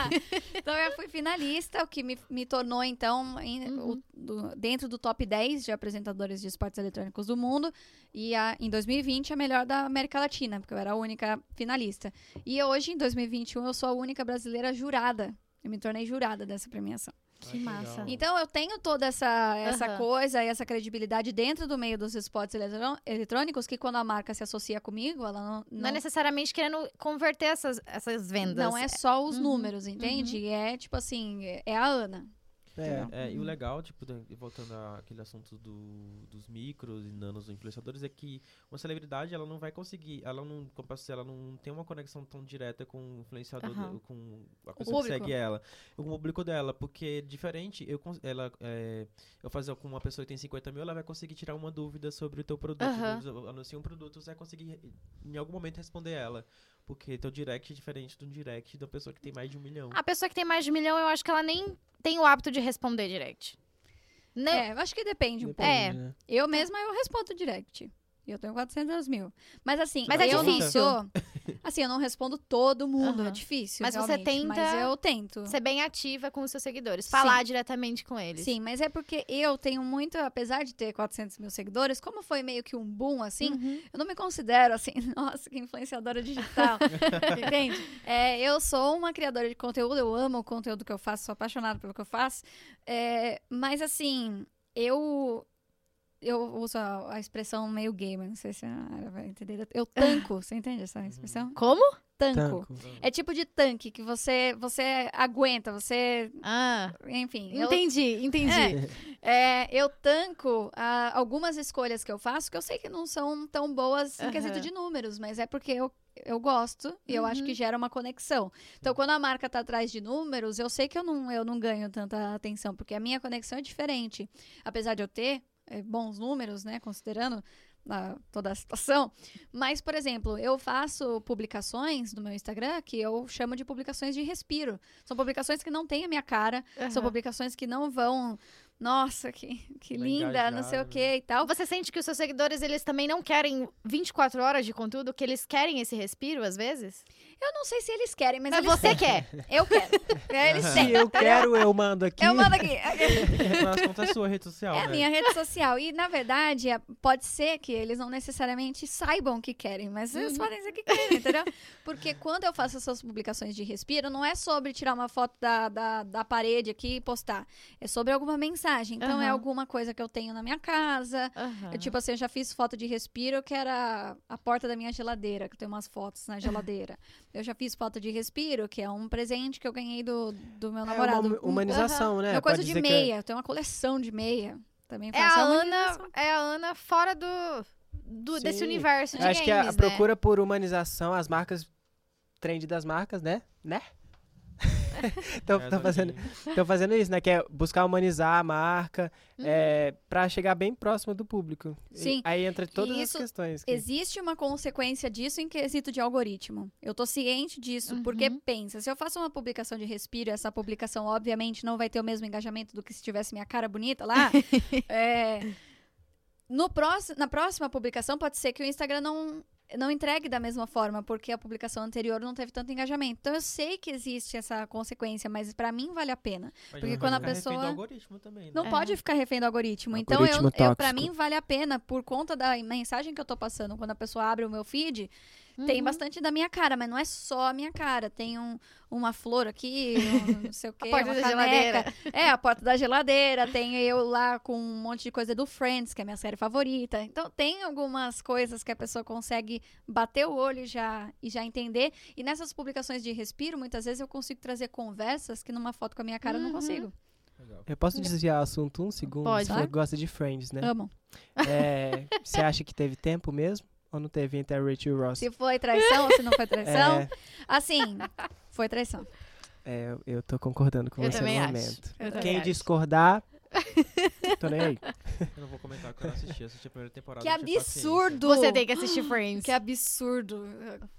Então eu fui finalista, o que me, me tornou, então, em- Uhum. o- do- dentro do top 10 de apresentadores de esportes eletrônicos do mundo. E a- em 2020, a melhor da América Latina, porque eu era a única finalista. E hoje, em 2021, eu sou a única brasileira jurada. Eu me tornei jurada dessa premiação. Que massa. Então eu tenho toda essa, essa Aham. coisa e essa credibilidade dentro do meio dos esportes eletrô- eletrônicos que quando a marca se associa comigo, ela não, Não é necessariamente querendo converter essas, essas vendas. não é só os Uhum, números, entende? É tipo assim, é- é a Ana. É. É, e o legal, tipo, voltando àquele assunto do, dos micros e nanos influenciadores, é que uma celebridade, ela não vai conseguir, ela não, como posso dizer, ela não tem uma conexão tão direta com o influenciador, com a pessoa que público. segue ela, com o público dela, porque diferente, eu, ela, é, eu fazer com uma pessoa que tem 50 mil, ela vai conseguir tirar uma dúvida sobre o teu produto, Aham. eu anuncio um produto, você vai conseguir em algum momento responder ela, porque teu direct é diferente do direct da pessoa que tem mais de um milhão. A pessoa que tem mais de um milhão, eu acho que ela nem tem o hábito de responder direct. Não, É, eu acho que depende um Depende, É. né? Eu mesma eu respondo direct. E eu tenho 400 mil. Mas assim, Mas é eu difícil. não sou. Assim, eu não respondo todo mundo, é Aham. difícil. Mas você realmente, Mas tenta eu tento. Ser bem ativa com os seus seguidores. Falar diretamente com eles. Sim, mas é porque eu tenho muito, apesar de ter 400 mil seguidores, como foi meio que um boom assim, Uhum. eu não me considero assim, nossa, que influenciadora digital, entende? É, eu sou uma criadora de conteúdo, eu amo o conteúdo que eu faço, sou apaixonada pelo que eu faço, é, mas assim, eu eu uso a, a expressão meio gamer, não sei se a vai entender. Eu tanco, você entende essa expressão? Como? Tanco. Tanco. É tipo de tanque que você você aguenta, você, Ah, enfim. eu- entendi, entendi. é, eu tanco ah, algumas escolhas que eu faço que eu sei que não são tão boas em quesito de números, mas é porque eu, eu gosto e eu acho Uhum. que gera uma conexão. Então, quando a marca tá atrás de números, eu sei que eu não, eu não ganho tanta atenção, porque a minha conexão é diferente. Apesar de eu ter eh, bons números, né, considerando ah, toda a situação. Mas, por exemplo, eu faço publicações no meu Instagram que eu chamo de publicações de respiro. São publicações que não têm a minha cara, são Aham. publicações que não vão. Nossa, que, que linda, não sei o que e tal. Você sente que os seus seguidores, eles também não querem 24 horas de conteúdo, que eles querem esse respiro, às vezes? Eu não sei se eles querem, mas, Mas eles você têm. quer. Eu quero. É, eles Se têm. eu quero, eu mando aqui. Eu mando aqui. Das contas, é sua rede social, É a né? minha rede social. E, na verdade, é- pode ser que eles não necessariamente saibam que querem, mas eles Uhum. podem dizer que querem, entendeu? Porque quando eu faço essas publicações de respiro, não é sobre tirar uma foto da, da, da parede aqui e postar. É sobre alguma mensagem. Então, é Aham. alguma coisa que eu tenho na minha casa. Aham. Eu, tipo assim, eu já fiz foto de respiro que era a porta da minha geladeira, que eu tenho umas fotos na geladeira. Eu já fiz foto de respiro, que é um presente que eu ganhei do, do meu É namorado. uma humanização, né? Uma coisa Pode de é- meia. Eu tenho uma coleção de meia. Também é faço a uma Ana, é a Ana fora do, do desse universo de Eu acho que a, games, a né? procura por humanização, as marcas, trend das marcas, né? Né? Estão É, fazendo, fazendo isso, né? Que é buscar humanizar a marca Uhum. é, para chegar bem próximo do público. E Sim. aí entra todas isso as questões. que- Existe uma consequência disso em quesito de algoritmo. Eu tô ciente disso, porque Uhum. pensa, se eu faço uma publicação de respiro, essa publicação obviamente não vai ter o mesmo engajamento do que se tivesse minha cara bonita lá. é, no próximo, na próxima publicação pode ser que o Instagram não não entregue da mesma forma, porque a publicação anterior não teve tanto engajamento. Então eu sei que existe essa consequência, mas pra mim vale a pena. Mas porque não quando a ficar refém pessoa- do algoritmo também, né? Não É. pode ficar refém do algoritmo. Então, Algoritmo eu, eu, pra tóxico. mim, vale a pena, por conta da mensagem que eu tô passando, quando a pessoa abre o meu feed, tem Uhum. bastante da minha cara, mas não é só a minha cara. Tem um, uma flor aqui, um não sei o quê, A porta uma da caneca. geladeira. É, a porta da geladeira. Tem eu lá com um monte de coisa do Friends, que é a minha série favorita. Então, tem algumas coisas que a pessoa consegue bater o olho e já, e já entender. E nessas publicações de respiro, muitas vezes eu consigo trazer conversas que numa foto com a minha cara eu não Uhum. consigo. Eu posso desviar o assunto um segundo? Pode. Você gosta de Friends, né? Amo. É, você acha que teve tempo mesmo? Ou não teve entre a Rachel e o Ross? Se foi traição ou se não foi traição. É, Assim, foi traição. é, eu- tô concordando com Eu você no acho. momento. Quem acho. discordar, tô nem aí. Eu não vou comentar porque eu não assisti. Assisti a primeira temporada. Que absurdo! Você tem que assistir Friends. Que absurdo.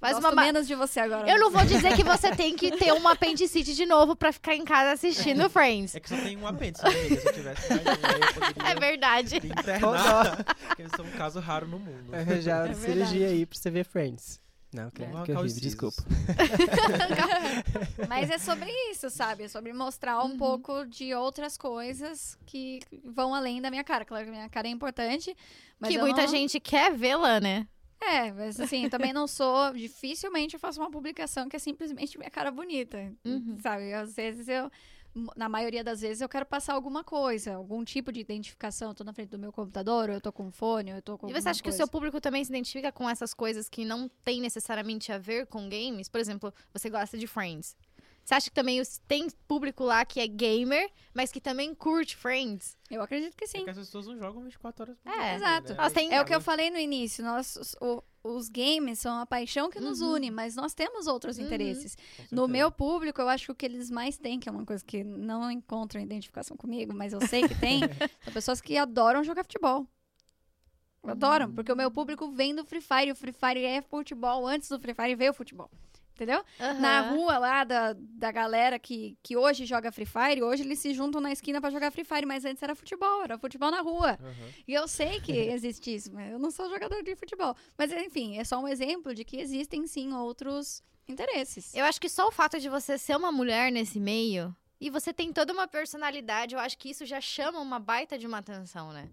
Faz Gosto uma ma- menos de você agora. Eu não vou dizer que você tem que ter uma apendicite de novo pra ficar em casa assistindo Friends. É que só tem um apêndice, né, amiga? Se eu tivesse mais um, eu É verdade. internar. Porque eles são um caso raro no mundo. É uma verdade. cirurgia aí pra você ver Friends. Não, que, Vamos que sisos. desculpa. Mas é sobre isso, sabe? É sobre mostrar um Uhum. pouco de outras coisas que vão além da minha cara. Claro que a minha cara é importante, mas que eu muita não- gente quer vê-la, né? É, mas assim, eu também não sou. Dificilmente eu faço uma publicação que é simplesmente minha cara bonita. Uhum. Sabe? Às vezes eu. Na maioria das vezes eu quero passar alguma coisa, algum tipo de identificação. Eu tô na frente do meu computador, ou eu tô com fone, ou eu tô com. E você acha que o coisa. seu público também se identifica com essas coisas que não tem necessariamente a ver com games? Por exemplo, você gosta de Friends. Você acha que também os- tem público lá que é gamer, mas que também curte Friends? Eu acredito que É sim. que as pessoas não jogam 24 horas por É, dia, exato. né? Elas têm- É o que eu falei no início. Nós, os, o- os games são a paixão que nos Uhum. une, mas nós temos outros Uhum. interesses. No meu público, eu acho que o que eles mais têm, que é uma coisa que não encontram identificação comigo, mas eu sei que tem, são pessoas que adoram jogar futebol. Adoram, porque o meu público vem do Free Fire. O Free Fire é futebol. Antes do Free Fire veio o futebol. Entendeu? Aham. Na rua lá da, da galera que, que hoje joga Free Fire, hoje eles se juntam na esquina pra jogar Free Fire, mas antes era futebol, era futebol na rua. Aham. E eu sei que existe isso, mas eu não sou jogador de futebol. Mas enfim, é só um exemplo de que existem sim outros interesses. Eu acho que só o fato de você ser uma mulher nesse meio e você tem toda uma personalidade, eu acho que isso já chama uma baita de uma atenção, né?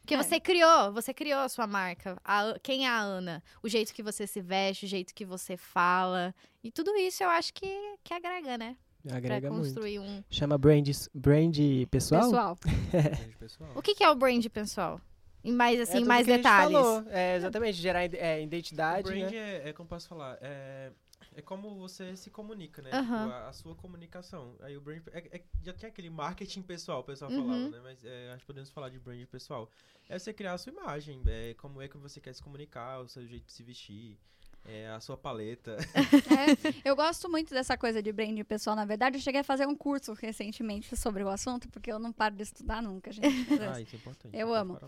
Porque É. você criou, você criou a sua marca. A- quem é a Ana? O jeito que você se veste, o jeito que você fala. E tudo isso eu acho que, que agrega, né? Agrega pra muito. construir um. Chama brand, brand pessoal? Pessoal. O que, que é o brand, pessoal? Em mais, É assim, tudo mais que a gente detalhes. falou. É, exatamente, gerar é, O identidade, brand né? é, é como posso falar, é, é como você se comunica, né? Aham. Tipo, a, a sua comunicação. Aí o brand é, é- já tem aquele marketing pessoal, o pessoal Uhum. falava, né? Mas é, acho que podemos falar de brand pessoal. É você criar a sua imagem, é, como é que você quer se comunicar, o seu jeito de se vestir, é, a sua paleta. É, eu gosto muito dessa coisa de brand pessoal. Na verdade, eu cheguei a fazer um curso recentemente sobre o assunto, porque eu não paro de estudar nunca, gente. ah, isso é importante. Eu amo.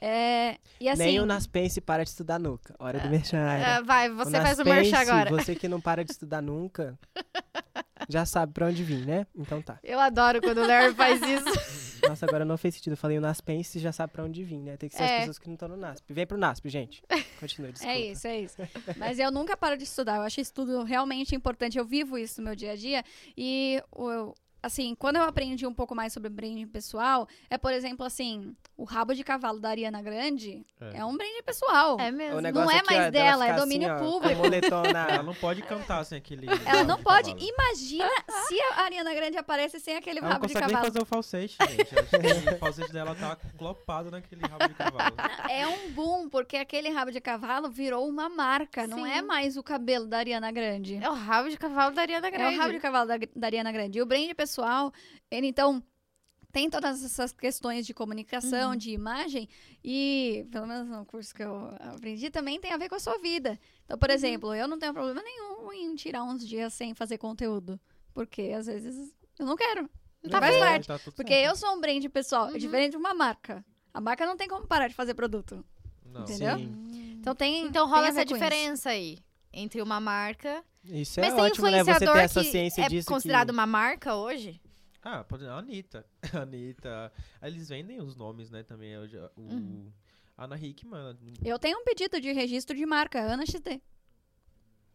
É, e assim, Nem o Naspense para de estudar nunca. Hora do merchan. Ah, vai, O você faz o merchan agora. Você que não para de estudar nunca, já sabe pra onde vir, né? Então tá. Eu adoro quando o Larry faz isso. Nossa, agora não fez sentido. Eu falei o Naspense já sabe pra onde vir, né? Tem que ser É. as pessoas que não estão no NASP. Vem pro NASP, gente. Continua, desculpa. É isso, é isso. Mas eu nunca paro de estudar. Eu acho isso tudo realmente importante. Eu vivo isso no meu dia a dia. E, o- assim, quando eu aprendi um pouco mais sobre branding pessoal, é, por exemplo, assim, o rabo de cavalo da Ariana Grande é, É. um branding pessoal. É O mesmo. negócio é ó, mais dela é domínio ó, público. Ela não pode cantar sem aquele. Ela não de pode. cavalo. Imagina se a Ariana Grande aparece sem aquele Ela não rabo de consegue nem cavalo. fazer o falsete, gente. O falsete dela tá clopado naquele rabo de cavalo. É um boom, porque aquele rabo de cavalo virou uma marca. Não Sim. é mais o cabelo da Ariana Grande. É o rabo de cavalo da Ariana É Grande. o rabo de cavalo da, da Ariana Grande. E o brand pessoal, ele então tem todas essas questões de comunicação, Uhum. de imagem, e pelo menos no curso que eu aprendi, também tem a ver com a sua vida. Então, Uhum. por exemplo, eu não tenho problema nenhum em tirar uns dias sem fazer conteúdo. Porque às vezes eu não quero. Tá faz bem. parte. Tá Porque certo. eu sou um brand pessoal, Uhum. é diferente de uma marca. A marca não tem como parar de fazer produto. Não. Entendeu? Sim. Então tem. Então tem rola ver essa diferença aí entre uma marca. Isso é Mas tem ótimo, né? Você influenciador ter essa que ciência é disso. considerado que... uma marca hoje? Ah, pode a Anitta. A Anitta. Aí Eles vendem os nomes, né, também. Eu já- O, Uhum. Ana Hickman. Eu tenho um pedido de registro de marca, Ana XD.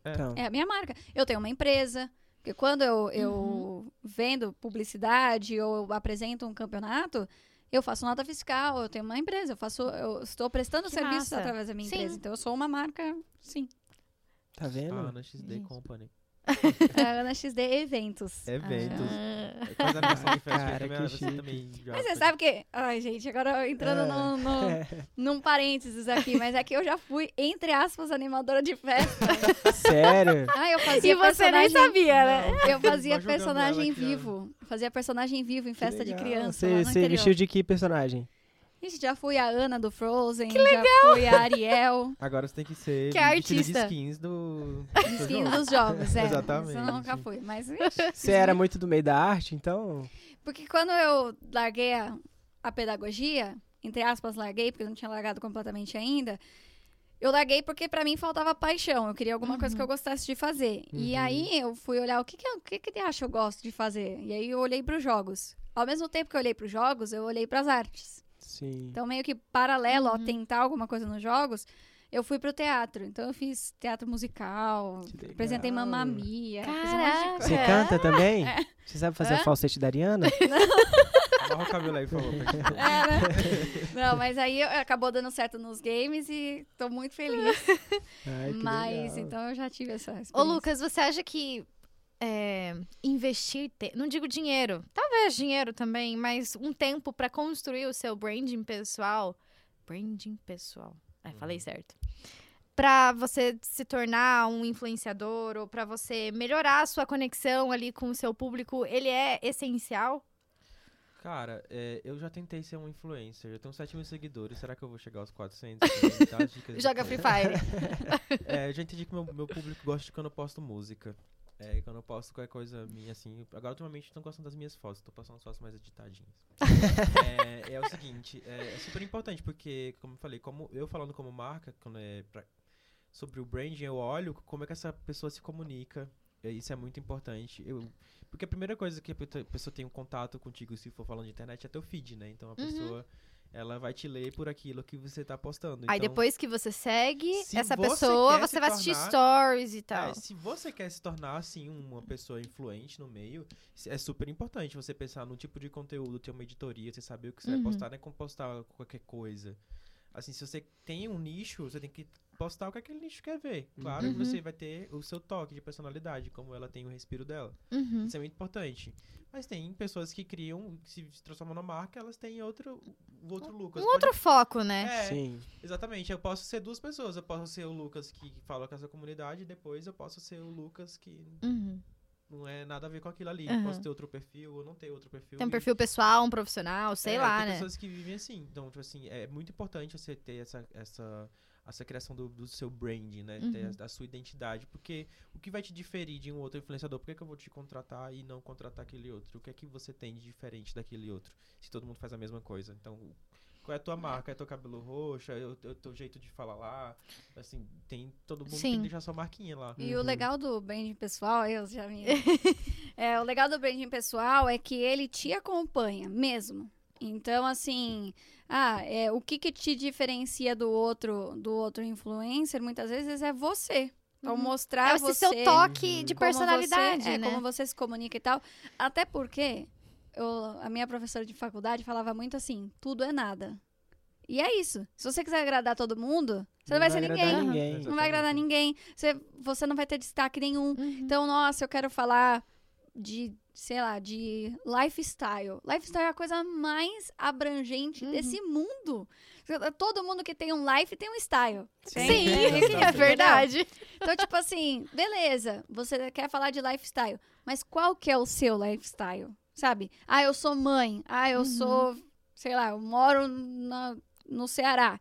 Então, É a minha marca. Eu tenho uma empresa. Porque quando eu, eu Uhum. vendo publicidade ou eu apresento um campeonato, eu faço nota fiscal, eu tenho uma empresa, eu faço, eu estou prestando Que serviços massa. através da minha Sim. empresa. Então eu sou uma marca, sim. Tá vendo? A Ana XD Gente. Company. A Ana XD Eventos. Eventos. Ah. Animação de festa. Cara, também, você também Mas você sabe que. Ai, gente, agora entrando É. no, no- num parênteses aqui, mas é que eu já fui, entre aspas, animadora de festa. Sério? Ah, eu fazia E você nem personagem. sabia, né? Não, Eu fazia personagem vivo. Fazia personagem vivo em festa de criança. Você, você vestiu de que personagem? Gente, já fui a Ana do Frozen. Que legal! Já fui a Ariel. Agora você tem que ser Que é vestido de artista. skins do. do Skin jogo. dos jogos, é. Exatamente. Isso eu nunca fui. Mas, ixi, Você era muito do meio da arte, então. Porque quando eu larguei a, a pedagogia, entre aspas, larguei, porque eu não tinha largado completamente ainda. Eu larguei porque pra mim faltava paixão. Eu queria alguma coisa que eu gostasse de fazer. E Uhum. aí eu fui olhar o que que, eu- o que que ele acha que eu gosto de fazer. E aí eu olhei pros jogos. Ao mesmo tempo que eu olhei pros jogos, eu olhei pras artes. Sim. Então, meio que paralelo a Uhum. tentar alguma coisa nos jogos, eu fui pro teatro. Então, eu fiz teatro musical, apresentei Mamma Mia. um Caraca. Você É. canta também? Você sabe fazer Hã? falsete da Ariana? Amarra o cabelo aí, por favor. ver. É, né? Não, mas aí acabou dando certo nos games e tô muito feliz. Ai, que mas legal. então eu já tive essa experiência. Ô, Lucas, você acha que é, investir, te- não digo dinheiro, talvez dinheiro também, mas um tempo pra construir o seu branding pessoal, branding pessoal, é, falei certo, Pra você se tornar um influenciador ou pra você melhorar a sua conexão ali com o seu público, ele é essencial? Cara, é, eu já tentei ser um influencer. Eu tenho 7 mil seguidores. Será que eu vou chegar aos 400? Me dá as dicas Joga. Free Fire. É, eu já entendi que meu, meu público gosta de quando eu posto música. É, quando eu posto qualquer coisa minha assim. Agora, ultimamente, estão gostando das minhas fotos. Tô postando fotos mais editadinhas. é, é o seguinte: é, é super importante, porque, como eu falei, como eu falando como marca, quando é pra- sobre o branding, eu olho como é que essa pessoa se comunica. E Isso é muito importante. Eu, porque a primeira coisa que a pe- pessoa tem um contato contigo, se for falando de internet, é teu feed, né? Então a pessoa, ela vai te ler por aquilo que você tá postando. Aí Então, depois que você segue se essa você pessoa, você vai assistir tornar- stories e tal. É, se você quer se tornar, assim, uma pessoa influente no meio, é super importante você pensar no tipo de conteúdo, ter uma editoria, você saber o que você Uhum. vai postar, não é como postar qualquer coisa. Assim, se você tem um nicho, você tem que postar o que aquele nicho quer ver. Claro que Uhum. você vai ter o seu toque de personalidade, como ela tem o respiro dela. Uhum. Isso é muito importante. Mas tem pessoas que criam, que se transformam na marca, elas têm outro, o outro Lucas. Um Pode- outro foco, né? É, Sim. Exatamente, eu posso ser duas pessoas. Eu posso ser o Lucas que fala com essa comunidade e depois eu posso ser o Lucas que Uhum. não é nada a ver com aquilo ali. Aham. Posso ter outro perfil ou não ter outro perfil. Tem um perfil pessoal, um profissional, sei é, lá, tem né? pessoas que vivem assim. Então, tipo assim, é muito importante você ter essa, essa, essa criação do, do seu branding, né? Ter Uhum. a, a sua identidade. Porque o que vai te diferir de um outro influenciador? Por que, que eu vou te contratar e não contratar aquele outro? O que é que você tem de diferente daquele outro? Se todo mundo faz a mesma coisa. Então, qual é a tua marca? É teu cabelo roxo? É o, é o teu jeito de falar lá? Assim, tem, todo mundo tem Sim. que deixar sua marquinha lá. E o Uhum. legal do branding pessoal, eu já me... é, o legal do branding pessoal é que ele te acompanha mesmo. Então, assim, ah, é, o que, que te diferencia do outro do outro influencer, muitas vezes, é você. Ao Uhum. mostrar É esse você seu toque de como personalidade, você, é, né? como você se comunica e tal. Até porque eu- a minha professora de faculdade falava muito assim, tudo é nada. E é isso. Se você quiser agradar todo mundo, você não, vai ser agradar ninguém. ninguém. Não vai agradar ninguém. Você, você não vai ter destaque nenhum. Uhum. Então, nossa, eu quero falar de, sei lá, de lifestyle. Lifestyle é a coisa mais abrangente Uhum. desse mundo. Todo mundo que tem um life tem um style. Sim, Tem- é Exatamente. verdade. Então, tipo assim, beleza, você quer falar de lifestyle, mas qual que é o seu lifestyle? Sabe? Ah, eu sou mãe. Ah, eu Uhum. sou, sei lá, eu moro na- no Ceará.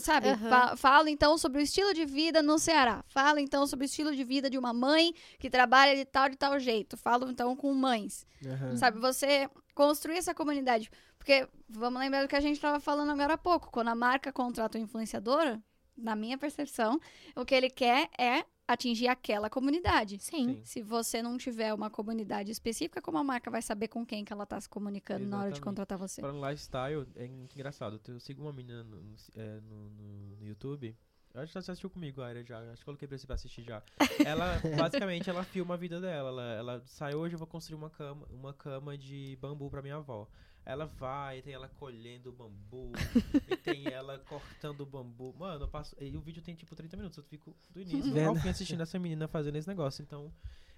Sabe? Aham. Fa- fala então sobre o estilo de vida no Ceará. Fala então sobre o estilo de vida de uma mãe que trabalha de tal de tal jeito. Falo então com mães. Aham. Sabe? Você construir essa comunidade. Porque vamos lembrar do que a gente estava falando agora há pouco. Quando a marca contrata um influenciador, na minha percepção, o que ele quer é atingir aquela comunidade. Sim. Sim. Se você não tiver uma comunidade específica, como a marca vai saber com quem que ela tá se comunicando na hora de Exatamente. contratar você? Em lifestyle, é muito engraçado. Eu sigo uma menina no, no, é, no- no- no YouTube. Eu acho que você assistiu comigo, a área já. Acho que coloquei pra você pra assistir já. Ela, basicamente, ela filma a vida dela. Ela, ela sai hoje, eu vou construir uma cama, uma cama de bambu pra minha avó. Ela vai, tem ela colhendo o bambu, e tem ela cortando o bambu. Mano, eu passo. E o vídeo tem tipo 30 minutos. Eu fico do início ao fim assistindo essa menina fazendo esse negócio. Então,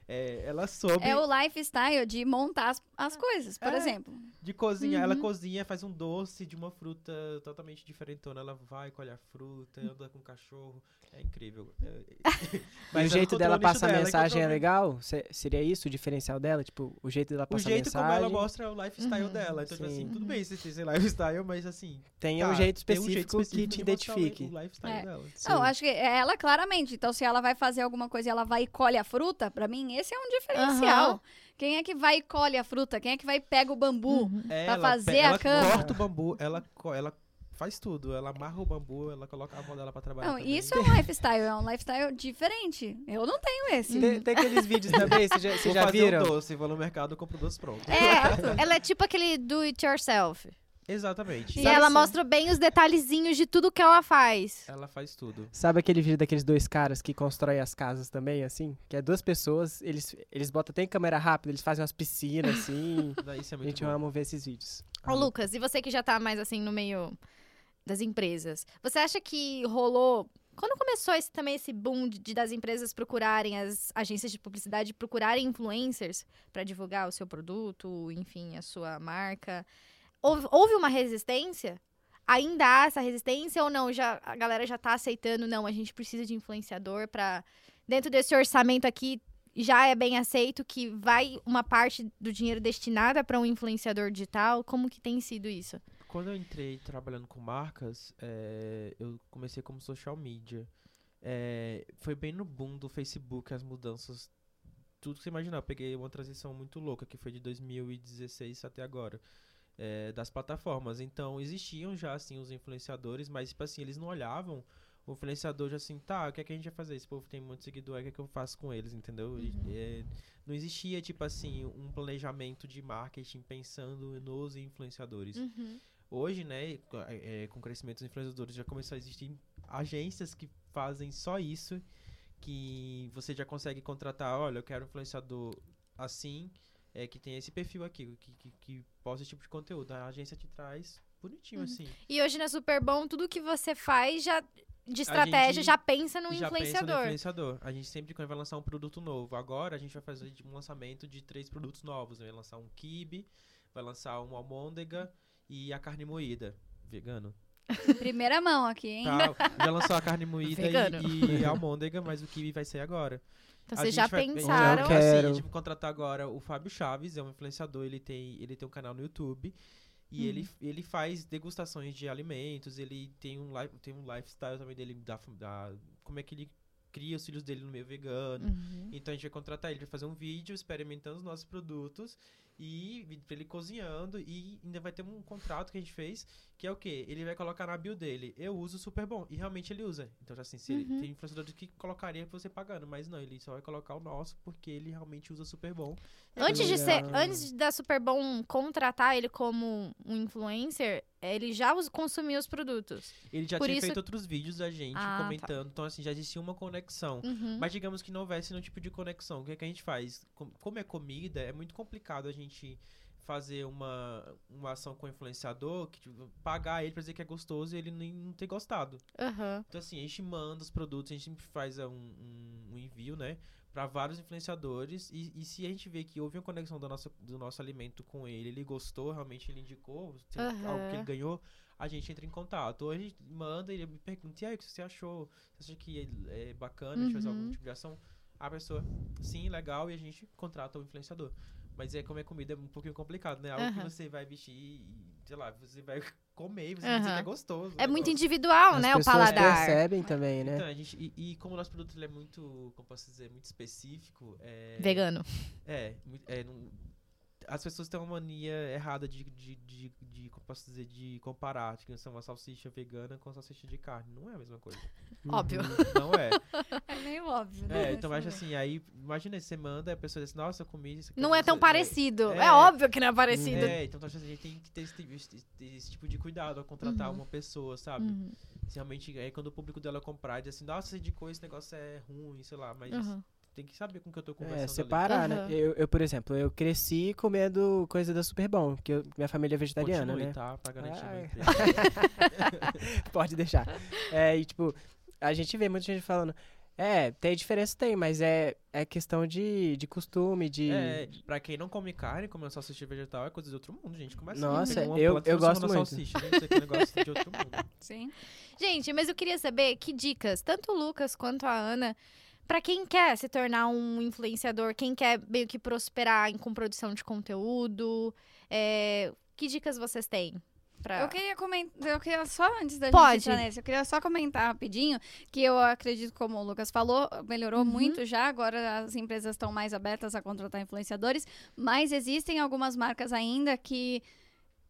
é, ela soube. É o lifestyle de montar as, as coisas, por É. exemplo. De cozinhar, ela Uhum. cozinha, faz um doce de uma fruta totalmente diferentona. Ela vai, colhe a fruta, anda com o cachorro. É incrível. É- E o ela jeito dela o passar dela, mensagem é legal? Se- seria isso o diferencial dela? Tipo, o jeito dela O passar jeito como mensagem? ela mostra o lifestyle Uhum. dela. Então, tipo assim, Sim. tudo bem se tem esse lifestyle, mas assim. Tem tá, um jeito específico, que te de mostrar o- identifique. O lifestyle É. dela. Não, acho que é ela claramente. Então, se ela vai fazer alguma coisa e ela vai e colhe a fruta, pra mim, esse é um diferencial. Aham. Quem é que vai e colhe a fruta? Quem é que vai e pega o bambu? Uhum. Ela fazer a ela cama. corta o bambu, ela, ela faz tudo. Ela amarra o bambu, ela coloca a mão dela pra trabalhar. Não, também. isso é um lifestyle, é um lifestyle diferente. Eu não tenho esse. Tem, tem aqueles vídeos também, vocês já, Vou já viram? um doce, vou no mercado compro doce pronto. É, ela é tipo aquele do it yourself. Exatamente. E Sabe ela se- mostra bem os detalhezinhos de tudo que ela faz. Ela faz tudo. Sabe aquele vídeo daqueles dois caras que constroem as casas também, assim? Que é duas pessoas, eles, eles botam até em câmera rápida, eles fazem umas piscinas, assim. Daí Isso é A muito gente bom. ama ver esses vídeos. Ô, Lucas, e você que já tá mais assim no meio das empresas, você acha que rolou. Quando começou esse, também esse boom de, de das empresas procurarem, as agências de publicidade procurarem influencers pra divulgar o seu produto, enfim, a sua marca, houve, houve uma resistência? Ainda há essa resistência ou não? Já, a galera já tá aceitando, não, a gente precisa de influenciador pra. Dentro desse orçamento aqui, já é bem aceito que vai uma parte do dinheiro destinada para um influenciador digital? Como que tem sido isso? Quando eu entrei trabalhando com marcas, eh, eu comecei como social media. Eh, foi bem no boom do Facebook, as mudanças, tudo que você imaginar. Eu peguei uma transição muito louca, que foi de 2016 até agora, eh, das plataformas. Então, existiam já, assim, os influenciadores, mas, tipo assim, eles não olhavam o influenciador já assim, tá, o que é que a gente vai fazer? Esse povo tem muito seguidor, o que é que eu faço com eles, entendeu? E, é, não existia, tipo assim, um planejamento de marketing pensando nos influenciadores. Uhum. Hoje, né, co- é, com o crescimento dos influenciadores, já começou a existir agências que fazem só isso, que você já consegue contratar, olha, eu quero um influenciador assim, é, que tem esse perfil aqui, que, que, que posta esse tipo de conteúdo. A agência te traz bonitinho, Uhum. assim. E hoje na Super Bom, tudo que você faz já de estratégia já pensa no já pensa no influenciador. influenciador. A gente sempre, quando vai lançar um produto novo, agora a gente vai fazer um lançamento de três produtos novos. Vai lançar um kibe, vai lançar um almôndega e a carne moída. Vegano. Primeira mão aqui, hein? Tá, já lançou a carne moída e, e a almôndega, mas o kibe vai ser agora. Então vocês já vai- pensaram. Eu Assim, quero. a gente vai contratar agora o Fábio Chaves, é um influenciador, ele tem, ele tem um canal no YouTube. E ele, ele faz degustações de alimentos, ele tem um, li- tem um lifestyle também dele, da, da, como é que ele cria os filhos dele no meio vegano. Uhum. Então a gente vai contratar ele pra fazer um vídeo experimentando os nossos produtos e ele cozinhando e ainda vai ter um contrato que a gente fez que é o quê? Ele vai colocar na bio dele, eu uso super bom e realmente ele usa. Então assim, se ele, Uhum. tem influenciadores que colocaria você pagando, mas não, ele só vai colocar o nosso porque ele realmente usa super bom. Antes de ser, Legal. antes da Super Bom contratar ele como um influencer, ele já consumia os produtos. Ele já Por tinha isso- feito outros vídeos da gente Ah, tá. comentando, então assim, já existia uma conexão. Uhum. Mas digamos que não houvesse nenhum tipo de conexão. O que, é que a gente faz? Com- Como é comida, é muito complicado a gente fazer uma, uma ação com o influenciador, que, tipo, pagar ele pra dizer que é gostoso e ele nem não ter gostado. Aham. Então, assim, a gente manda os produtos, a gente sempre faz é, um, um- um envio, né? Pra vários influenciadores. E, e se a gente vê que houve uma conexão do nosso, do nosso alimento com ele, ele gostou, realmente ele indicou, Aham. algo que ele ganhou, a gente entra em contato. Ou a gente manda e ele me pergunta, e aí, o que você achou? Você acha que é é bacana a gente fazer Uhum. algum tipo de ação? A pessoa, sim, legal, e a gente contrata o influenciador. Mas é como é comida é um pouquinho complicado, né? Algo Aham. que você vai vestir e, sei lá, você vai comer e você vai dizer que é gostoso. É muito negócio. individual, As né? O pessoas paladar. percebem também, né? Então, a gente, e, e como o nosso produto ele é muito, como posso dizer, muito específico, é, Vegano. é, mui- é, não- as pessoas têm uma mania errada de, de, de, de, como posso dizer, de comparar, de que uma salsicha vegana com salsicha de carne. Não é a mesma coisa. Óbvio. Não é. É meio óbvio, né? É, então Mas acho assim, aí, imagina, você manda, a pessoa diz, assim, nossa, eu comi isso aqui. Não é tão você- parecido. É, É. óbvio que não é parecido. É, então acho assim, a gente tem que ter esse, esse- esse tipo de cuidado ao contratar Uhum. uma pessoa, sabe? Uhum. Se realmente, aí quando o público dela comprar, diz assim, nossa, você indicou esse negócio é ruim, sei lá, mas Uhum. Tem que saber com que eu tô conversando É, ali. separar, né? Eu, eu, por exemplo, eu cresci comendo coisa da Super Bom, porque eu- minha família é vegetariana, Continue, né? tá? Pra garantir. Pode deixar. É, e tipo, a gente vê muita gente falando, é, tem diferença, tem, mas é, é questão de, de costume, de... É, pra quem não come carne, uma salsicha vegetal é coisa de outro mundo, gente. Como assim? Nossa, uma eu- eu gosto muito. Salsicha. Gente, isso aqui é um negócio de outro mundo. Sim. Gente, mas eu queria saber que dicas, tanto o Lucas quanto a Ana, pra quem quer se tornar um influenciador, quem quer meio que prosperar em, com produção de conteúdo, é, que dicas vocês têm? Pra... Eu queria comentar, eu queria só antes da Pode. gente entrar nesse, eu queria só comentar rapidinho que eu acredito, como o Lucas falou, melhorou Uhum. muito já, agora as empresas estão mais abertas a contratar influenciadores, mas existem algumas marcas ainda que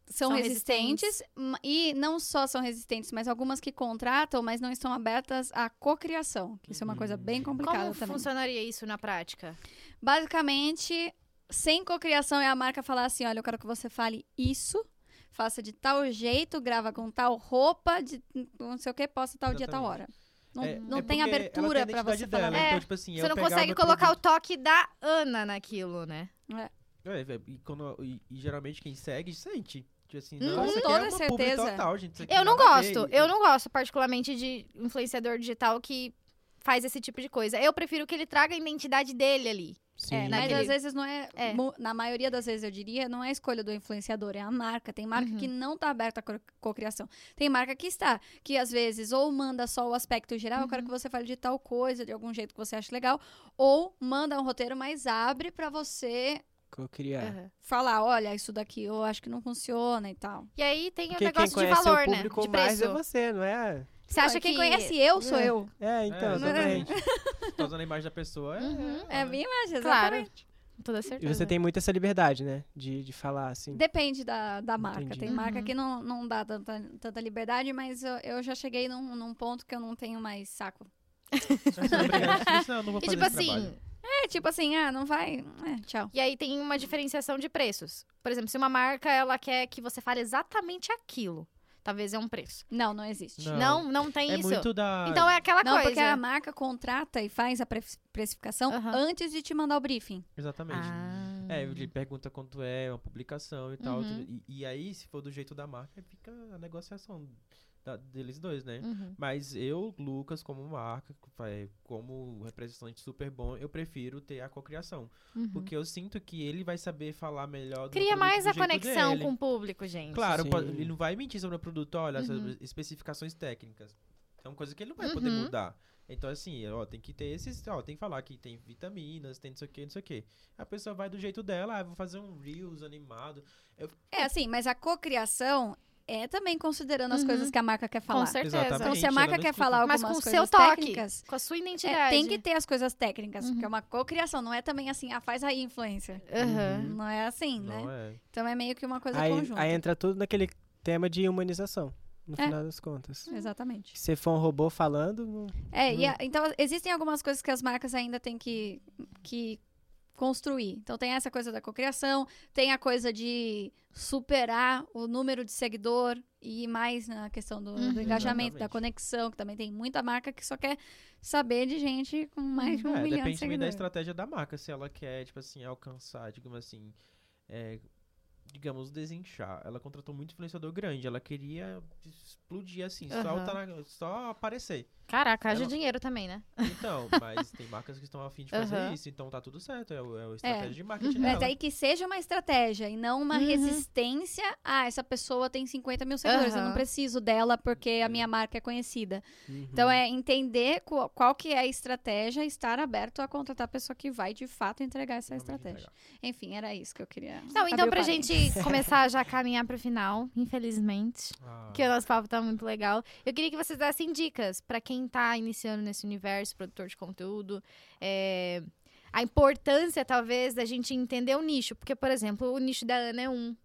são, São resistentes, ma- e não só são resistentes, mas algumas que contratam, mas não estão abertas à cocriação, que isso é uma coisa bem complicada Como também. funcionaria isso na prática? Basicamente, sem cocriação é a marca falar assim: olha, eu quero que você fale isso, faça de tal jeito, grava com tal roupa, de não sei o que, posta tal dia, tal hora. Não, É- não é tem abertura ela tem a pra identidade você dela, falar. É, Então, tipo assim, Você não consegue o colocar produto- o toque da Ana naquilo, né? É, velho, e, quando- e- e geralmente quem segue, sente. Tipo assim, Hum, não, com toda é certeza. total, gente. Eu não gosto, eu não gosto particularmente de influenciador digital que faz esse tipo de coisa. Eu prefiro que ele traga a identidade dele ali. Sim. É, mas às vezes não é, É. Na maioria das vezes, eu diria, não é a escolha do influenciador, é a marca. Tem marca Uhum. que não tá aberta à cocriação. Tem marca que está, que às vezes ou manda só o aspecto geral, eu quero Uhum. que você fale de tal coisa, de algum jeito que você acha legal, ou manda um roteiro, mas abre pra você Cocriar. Aham. falar, olha, isso daqui eu acho que não funciona e tal. E aí tem o Porque quem negócio de valor, o né? público De mais preço. é você, não é? Você acha Não, que quem conhece eu sou É. eu. É, então, É, exatamente. Tô usando a imagem da pessoa. É, Uhum. É a minha imagem, Claro. exatamente. Com toda E certeza. você tem muito essa liberdade, né? De, de falar assim. Depende da, da marca. Entendi. Tem marca Uhum. que não, não dá tanta, tanta liberdade, mas eu, eu já cheguei num, num ponto que eu não tenho mais saco. Não, eu E tipo assim, trabalho. É tipo assim, ah, não vai. É, tchau. e aí tem uma diferenciação de preços. Por exemplo, se uma marca ela quer que você fale exatamente aquilo, talvez é um preço. Não, não existe. Não. Não, não, tem É isso. muito da... Então é aquela Não, coisa. porque a marca contrata e faz a pre- precificação antes de te mandar o briefing. Exatamente. Ah. É, ele pergunta quanto é uma publicação e tal. Uhum. E, e aí, se for do jeito da marca, fica a negociação da- deles dois, né? Uhum. Mas eu, Lucas, como marca, é, como representante super bom, eu prefiro ter a cocriação. Uhum. Porque eu sinto que ele vai saber falar melhor do Cria produto mais do a jeito conexão dele. com o público, gente. Claro, Sim. ele não vai mentir sobre o produto, olha, Uhum. especificações técnicas. É uma coisa que ele não vai poder Uhum. mudar. Então, assim, ó, tem que ter esses. Ó, tem que falar que tem vitaminas, tem não sei o que, não sei o que. A pessoa vai do jeito dela, ah, vou fazer um Reels animado. É assim, mas a cocriação é também considerando as Uhum. coisas que a marca quer falar. Com certeza. Exatamente. Então, se a marca quer falar Mas algumas com o seu coisas toque, técnicas, com a sua é, identidade. tem que ter as coisas técnicas, Uhum. porque é uma cocriação, não é também assim, ah, faz aí influencer. Aham. Não é assim, né? Não é. Então é meio que uma coisa Aí, conjunta. aí entra tudo naquele tema de humanização, no É. final das contas. Exatamente. Se for um robô falando, não- É, e Hum. a- então existem algumas coisas que as marcas ainda têm que, que construir. Então tem essa coisa da cocriação, tem a coisa de superar o número de seguidor e mais na questão do, do Uhum. engajamento, da Exatamente. conexão, que também tem muita marca que só quer saber de gente com mais de um É, milhão de depende também da seguidores. estratégia da marca. Se ela quer, tipo assim, alcançar, digamos assim, é, digamos, desinchar. Ela contratou muito influenciador grande. Ela queria explodir assim, só, tá na- só aparecer. Caraca, haja Ela- dinheiro também, né? Então, mas tem marcas que estão afim de fazer Aham. isso, então tá tudo certo. É, o- é a estratégia de marketing Mas dela. aí que seja uma estratégia e não uma Uhum. resistência. Ah, essa pessoa tem 50 mil seguidores, eu não preciso dela porque a minha marca é conhecida. Uhum. Então é entender qual, qual que é a estratégia e estar aberto a contratar a pessoa que vai de fato entregar essa Realmente estratégia. entregar. Enfim, era isso que eu queria. Não, então pra gente começar já a caminhar pro final, infelizmente. Ah, Que o nosso papo tá muito legal. Eu queria que vocês dessem dicas pra quem tá iniciando nesse universo, produtor de conteúdo. é, A importância, talvez, da gente entender o nicho. Porque, por exemplo, o nicho da Ana é um.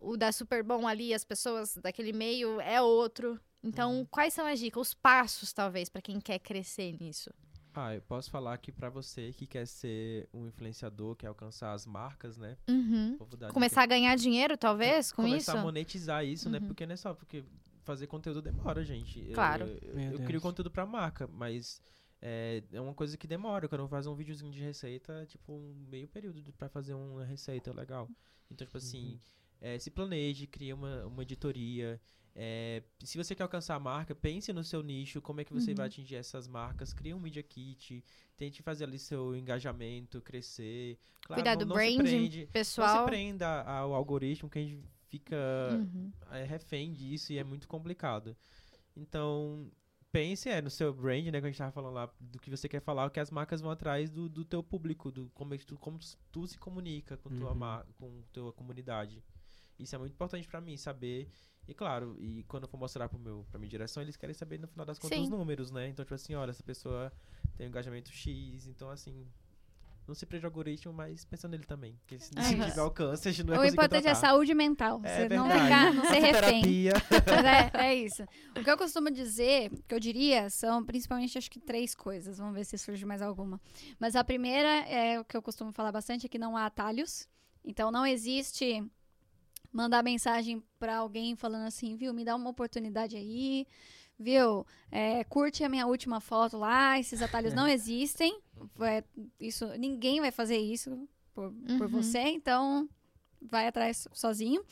O da Super Bom ali, as pessoas daquele meio é outro. Então, Uhum. quais são as dicas? Os passos, talvez, pra quem quer crescer nisso. Ah, eu posso falar aqui pra você que quer ser um influenciador, quer alcançar as marcas, né? Uhum. Começar a ganhar dinheiro, talvez, com começar isso? a monetizar isso, né? Uhum. Porque não é só porque fazer conteúdo demora, gente. Eu- Claro. Eu, eu Deus. crio conteúdo pra marca, mas é, é uma coisa que demora. Quando eu faço um videozinho de receita, tipo, um meio período pra fazer uma receita legal. Então, tipo assim, é, se planeje, cria uma, uma editoria. é, se você quer alcançar a marca, pense no seu nicho, como é que você vai atingir essas marcas, cria um media kit, tente fazer ali seu engajamento, crescer. Claro, Cuidar do branding, prende, não se pessoal. prenda ao algoritmo que a gente fica Uhum. é refém disso e é muito complicado. Então, pense é, no seu brand, né, que a gente tava falando lá, do que você quer falar, que as marcas vão atrás do, do teu público, do como, é tu, como tu se comunica com tua, Uhum. mar, com tua comunidade. Isso é muito importante pra mim, saber. E claro, e quando eu for mostrar pro meu, pra minha direção, eles querem saber no final das contas Sim. os números, né? Então, tipo assim, olha, essa pessoa tem um engajamento X, então assim. Não se prende ao algoritmo, mas pensando nele também. Porque se É se isso. tiver alcance, a gente não vai O importante é a saúde mental. É você não ficar, não ser refém. É, é isso. O que eu costumo dizer, que eu diria, são principalmente acho que três coisas. Vamos ver se surge mais alguma. Mas a primeira é o que eu costumo falar bastante, é que não há atalhos. Então não existe mandar mensagem pra alguém falando assim, viu, me dá uma oportunidade aí, viu, é, curte a minha última foto lá, esses atalhos não existem. É, isso, ninguém vai fazer isso por, por Uhum. você, então vai atrás sozinho.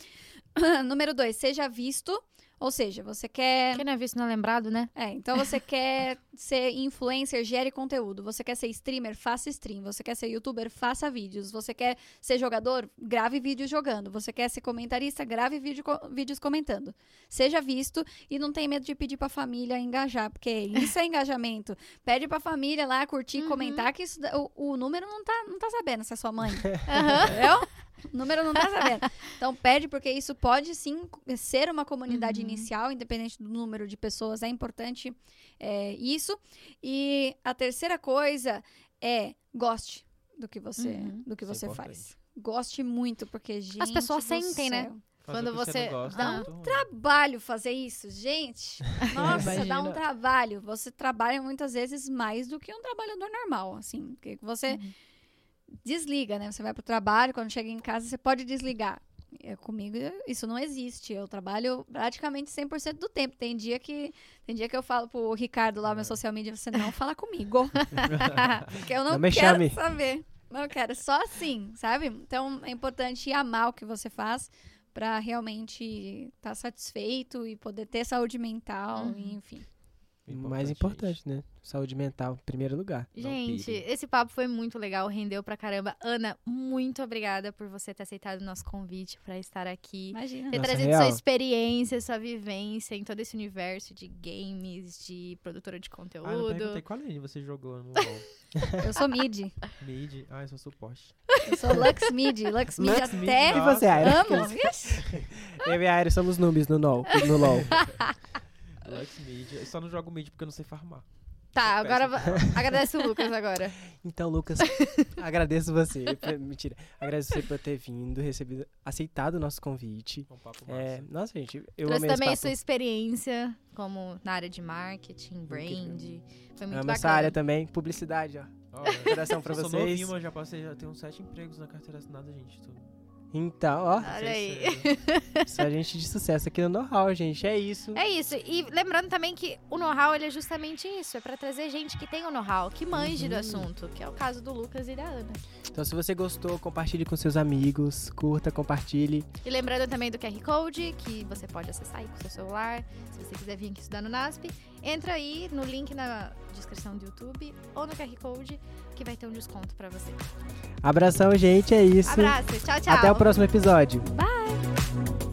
Número dois, seja visto. Ou seja, você quer. Quem não é visto não é lembrado, né? É, então você quer ser influencer, gere conteúdo. Você quer ser streamer, faça stream. Você quer ser youtuber, faça vídeos. Você quer ser jogador, grave vídeos jogando. Você quer ser comentarista, grave vídeo, vídeos comentando. Seja visto e não tem medo de pedir pra família engajar, porque isso é engajamento. Pede pra família lá curtir, Uhum. comentar, que isso, o, o número não tá, não tá sabendo se é sua mãe. Aham. Entendeu? O número não tá sabendo. Então pede, porque isso pode sim ser uma comunidade Uhum. inicial, independente do número de pessoas. É importante é, isso. E a terceira coisa é goste. do que você, Uhum. do que é você importante. faz. Goste muito, porque, gente. pessoas do sentem, né? Quando você gosta dá é um. Trabalho fazer isso, gente. Nossa, dá um trabalho. Você trabalha muitas vezes mais do que um trabalhador normal, assim. Porque você Uhum. Desliga, né? Você vai pro trabalho, quando chega em casa, você pode desligar. É, comigo isso não existe. Eu trabalho praticamente 100% do tempo. Tem dia que tem dia que eu falo pro Ricardo lá, meu social media, você não fala comigo. Porque eu não, Não quero chame. saber. Não quero, só assim, sabe? Então é importante amar o que você faz pra realmente estar satisfeito e poder ter saúde mental, Uhum. e, enfim. Mais gente. importante, né? Saúde mental, em primeiro lugar. Gente, esse papo foi muito legal, rendeu pra caramba. Ana, muito obrigada por você ter aceitado o nosso convite pra estar aqui. Imagina. Ter Nossa, trazido real. sua experiência, sua vivência em todo esse universo de games, de produtora de Ah, eu não conteúdo. perguntei qual lane você jogou no LoL. Eu sou mid. Mid. Ah, eu sou suporte. Eu sou Lux Mid. Lux Mid Lux Mid, até E você, Aira? amo. Eu e a Aira somos noobs no LoL. No LoL. Lux Mid. Eu só não jogo mid porque eu não sei farmar. Tá, Sou agora agradece o Lucas agora. Então, Lucas, agradeço você. Mentira. Agradeço você por ter vindo, recebido, aceitado o nosso convite. É um papo massa. É, nossa, gente, eu Trouxe amei esse também papo. sua experiência como na área de marketing, brand. Foi muito Amo essa bacana. área também. Publicidade, ó. Olha, Coração pra eu sou vocês. novinho, mas já passei, já tenho uns sete empregos na carteira assinada, gente. Tô... Então, ó, Olha aí. só gente de sucesso aqui no Know-How, gente. É isso. É isso. E lembrando também que o know-how ele é justamente isso. É pra trazer gente que tem o know-how, que manje do Uhum. assunto. Que é o caso do Lucas e da Ana. Então, se você gostou, compartilhe com seus amigos. Curta, compartilhe. E lembrando também do QR Code, que você pode acessar aí com seu celular. Se você quiser vir aqui estudar no NASP, entra aí no link na descrição do YouTube ou no QR Code, que vai ter um desconto pra você. Abração, gente. É isso. Abraço, tchau, tchau. Até o próximo episódio. Bye.